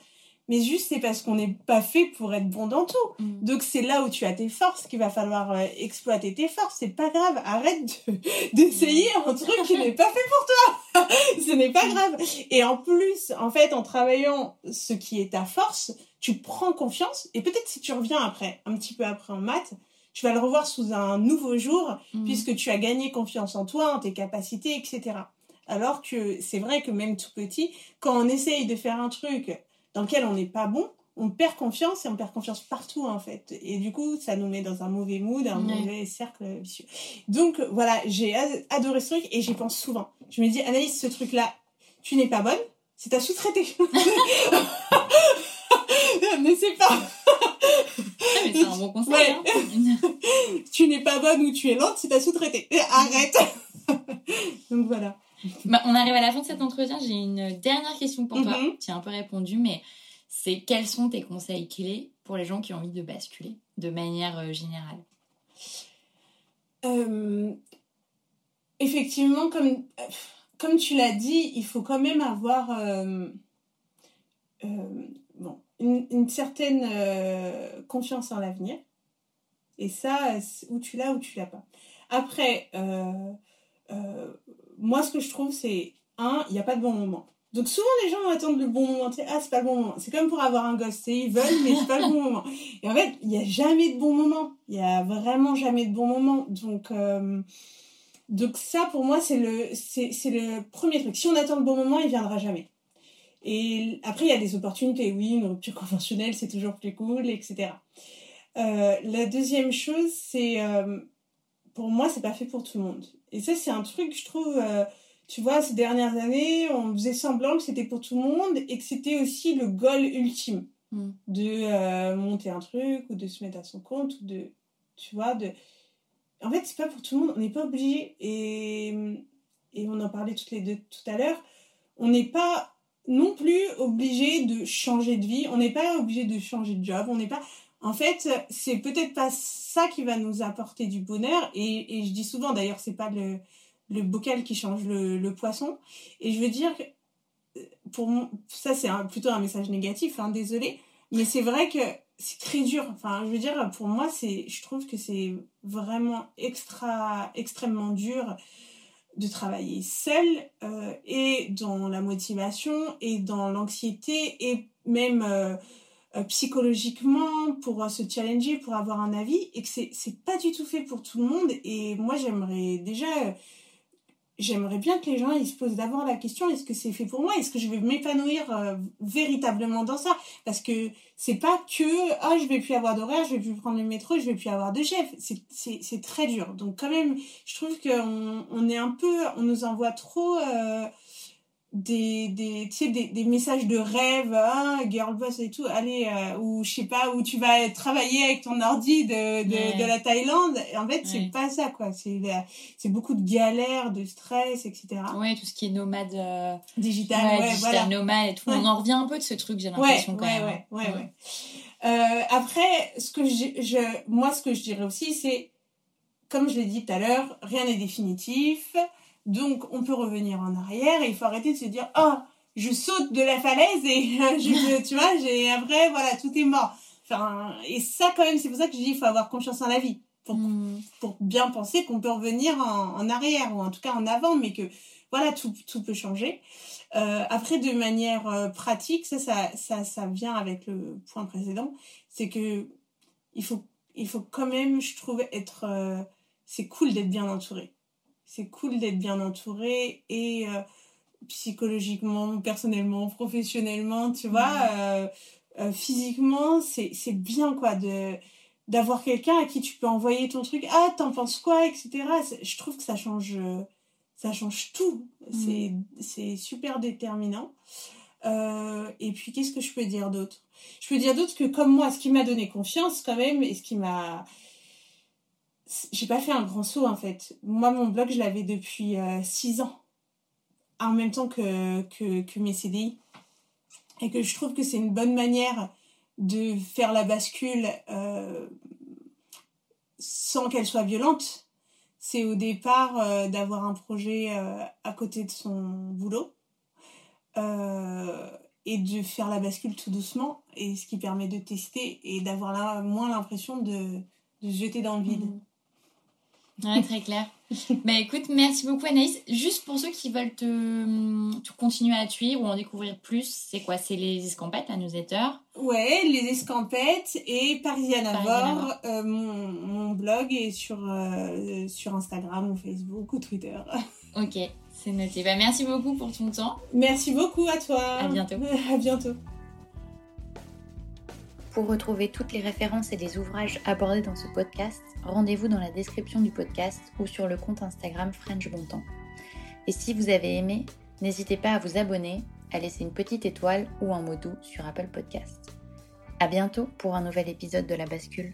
mais juste c'est parce qu'on n'est pas fait pour être bon dans tout. Mm. Donc c'est là où tu as tes forces qu'il va falloir euh, exploiter tes forces. C'est pas grave, arrête d'essayer un truc qui n'est pas fait pour toi. ce n'est pas grave. Et en plus, en fait, en travaillant ce qui est ta force, tu prends confiance et peut-être si tu reviens après, un petit peu après en maths, tu vas le revoir sous un nouveau jour mm. puisque tu as gagné confiance en toi, en tes capacités, etc. Alors que c'est vrai que même tout petit, quand on essaye de faire un truc dans lequel on n'est pas bon, on perd confiance et on perd confiance partout en fait. Et du coup, ça nous met dans un mauvais mood, un mauvais cercle vicieux. Donc voilà, j'ai adoré ce truc et j'y pense souvent. Je me dis, Anaïs, ce truc-là, tu n'es pas bonne, c'est ta sous-traité. mais c'est pas. Mais c'est un bon conseil. Hein. tu n'es pas bonne ou tu es lente, c'est ta sous-traité. Arrête. Donc voilà. Bah, on arrive à la fin de cet entretien. J'ai une dernière question pour toi. Mhm. Tu as un peu répondu, mais c'est quels sont tes conseils clés pour les gens qui ont envie de basculer de manière euh, générale? Euh, Effectivement, comme, comme tu l'as dit, il faut quand même avoir euh, une, certaine confiance en l'avenir. Et ça, où tu l'as ou tu l'as pas. Après, moi, ce que je trouve, c'est, un, il n'y a pas de bon moment. Donc souvent les gens attendent le bon moment, ah c'est pas le bon moment. C'est comme pour avoir un gosse, ils veulent mais c'est pas le bon moment. Et en fait, il n'y a jamais de bon moment. Il y a vraiment jamais de bon moment. Donc euh, donc ça pour moi c'est le le premier truc. Si on attend le bon moment, il viendra jamais. Et après il y a des opportunités. Oui, une rupture conventionnelle c'est toujours plus cool, etc. Euh, la deuxième chose c'est euh, pour moi c'est pas fait pour tout le monde. Et ça, c'est un truc, je trouve, euh, tu vois, ces dernières années, on faisait semblant que c'était pour tout le monde et que c'était aussi le goal ultime mm. de monter un truc ou de se mettre à son compte ou de, tu vois, de... En fait, c'est pas pour tout le monde, on n'est pas obligé, et, et on en parlait toutes les deux tout à l'heure, on n'est pas non plus obligé de changer de vie, on n'est pas obligé de changer de job, on n'est pas... En fait, c'est peut-être pas ça qui va nous apporter du bonheur. Et, je dis souvent, d'ailleurs, c'est pas le, bocal qui change le, poisson. Et je veux dire, pour ça, c'est plutôt un message négatif, hein, désolé. Mais c'est vrai que c'est très dur. Enfin, je veux dire, pour moi, c'est, je trouve que c'est vraiment extra, extrêmement dur de travailler seul euh, et dans la motivation et dans l'anxiété et même euh, euh, psychologiquement pour se challenger, pour avoir un avis, et que c'est, c'est pas du tout fait pour tout le monde. Et moi, j'aimerais déjà, j'aimerais bien que les gens ils se posent d'abord la question est-ce que c'est fait pour moi? Est-ce que je vais m'épanouir euh, véritablement dans ça? Parce que c'est pas que ah je vais plus avoir d'horaire, je vais plus prendre le métro, je vais plus avoir de chef. C'est, très dur. Donc quand même, je trouve qu'on on est un peu, on nous envoie trop des, des, tu sais, des, des messages de rêve, hein, girl boss et tout, allez, euh, ou je sais pas, où tu vas travailler avec ton ordi de, de, de la Thaïlande. Et en fait, c'est pas ça, quoi. C'est, c'est beaucoup de galères, de stress, etc. Ouais, tout ce qui est nomade. Euh... Digital, ouais, digital voilà. nomade et tout. On en revient un peu de ce truc, j'ai l'impression, quand même. Ouais, ouais, ouais. Euh, après, ce que je, je, moi, ce que je dirais aussi, c'est, comme je l'ai dit tout à l'heure, rien n'est définitif. Donc, on peut revenir en arrière et il faut arrêter de se dire, oh, je saute de la falaise et je, tu vois, j'ai, après, voilà, tout est mort. Enfin, et ça, quand même, c'est pour ça que je dis, il faut avoir confiance en la vie. Pour, hmm. pour bien penser qu'on peut revenir en, en, arrière ou en tout cas en avant, mais que, voilà, tout, tout peut changer. Euh, après, de manière euh, pratique, ça, ça, ça, ça vient avec le point précédent, c'est que il faut, il faut quand même, je trouve, être, euh, c'est cool d'être bien entouré c'est cool d'être bien entouré et euh, psychologiquement, personnellement, professionnellement, tu vois, euh, euh, physiquement, c'est bien quoi de d'avoir quelqu'un à qui tu peux envoyer ton truc. Ah, t'en penses quoi, etc. Je trouve que ça change, ça change tout. Mm. C'est super déterminant. et puis, qu'est-ce que je peux dire d'autre? Je peux dire d'autre que, comme moi, ce qui m'a donné confiance, quand même, et ce qui m'a j'ai pas fait un grand saut en fait. Moi, mon blog, je l'avais depuis 6 ans, en même temps que, que, mes CDI. Et que je trouve que c'est une bonne manière de faire la bascule euh, sans qu'elle soit violente. C'est au départ euh, d'avoir un projet euh, à côté de son boulot et de faire la bascule tout doucement, et ce qui permet de tester et d'avoir moins l'impression de, de se jeter dans le vide. Mmh. Ouais, très clair. bah écoute, merci beaucoup Anaïs. Juste pour ceux qui veulent te, te continuer à tuer ou en découvrir plus, c'est quoi? C'est les escampettes à newsletter? Ouais, les escampettes et Parisienne à euh, mon, mon, blog est sur, euh, sur Instagram ou Facebook ou Twitter. Ok, c'est noté. Bah merci beaucoup pour ton temps. Merci beaucoup à toi. À bientôt. À bientôt. Pour retrouver toutes les références et les ouvrages abordés dans ce podcast, rendez-vous dans la description du podcast ou sur le compte Instagram French Bontemps. Et si vous avez aimé, n'hésitez pas à vous abonner, à laisser une petite étoile ou un mot doux sur Apple Podcast. À bientôt pour un nouvel épisode de La Bascule.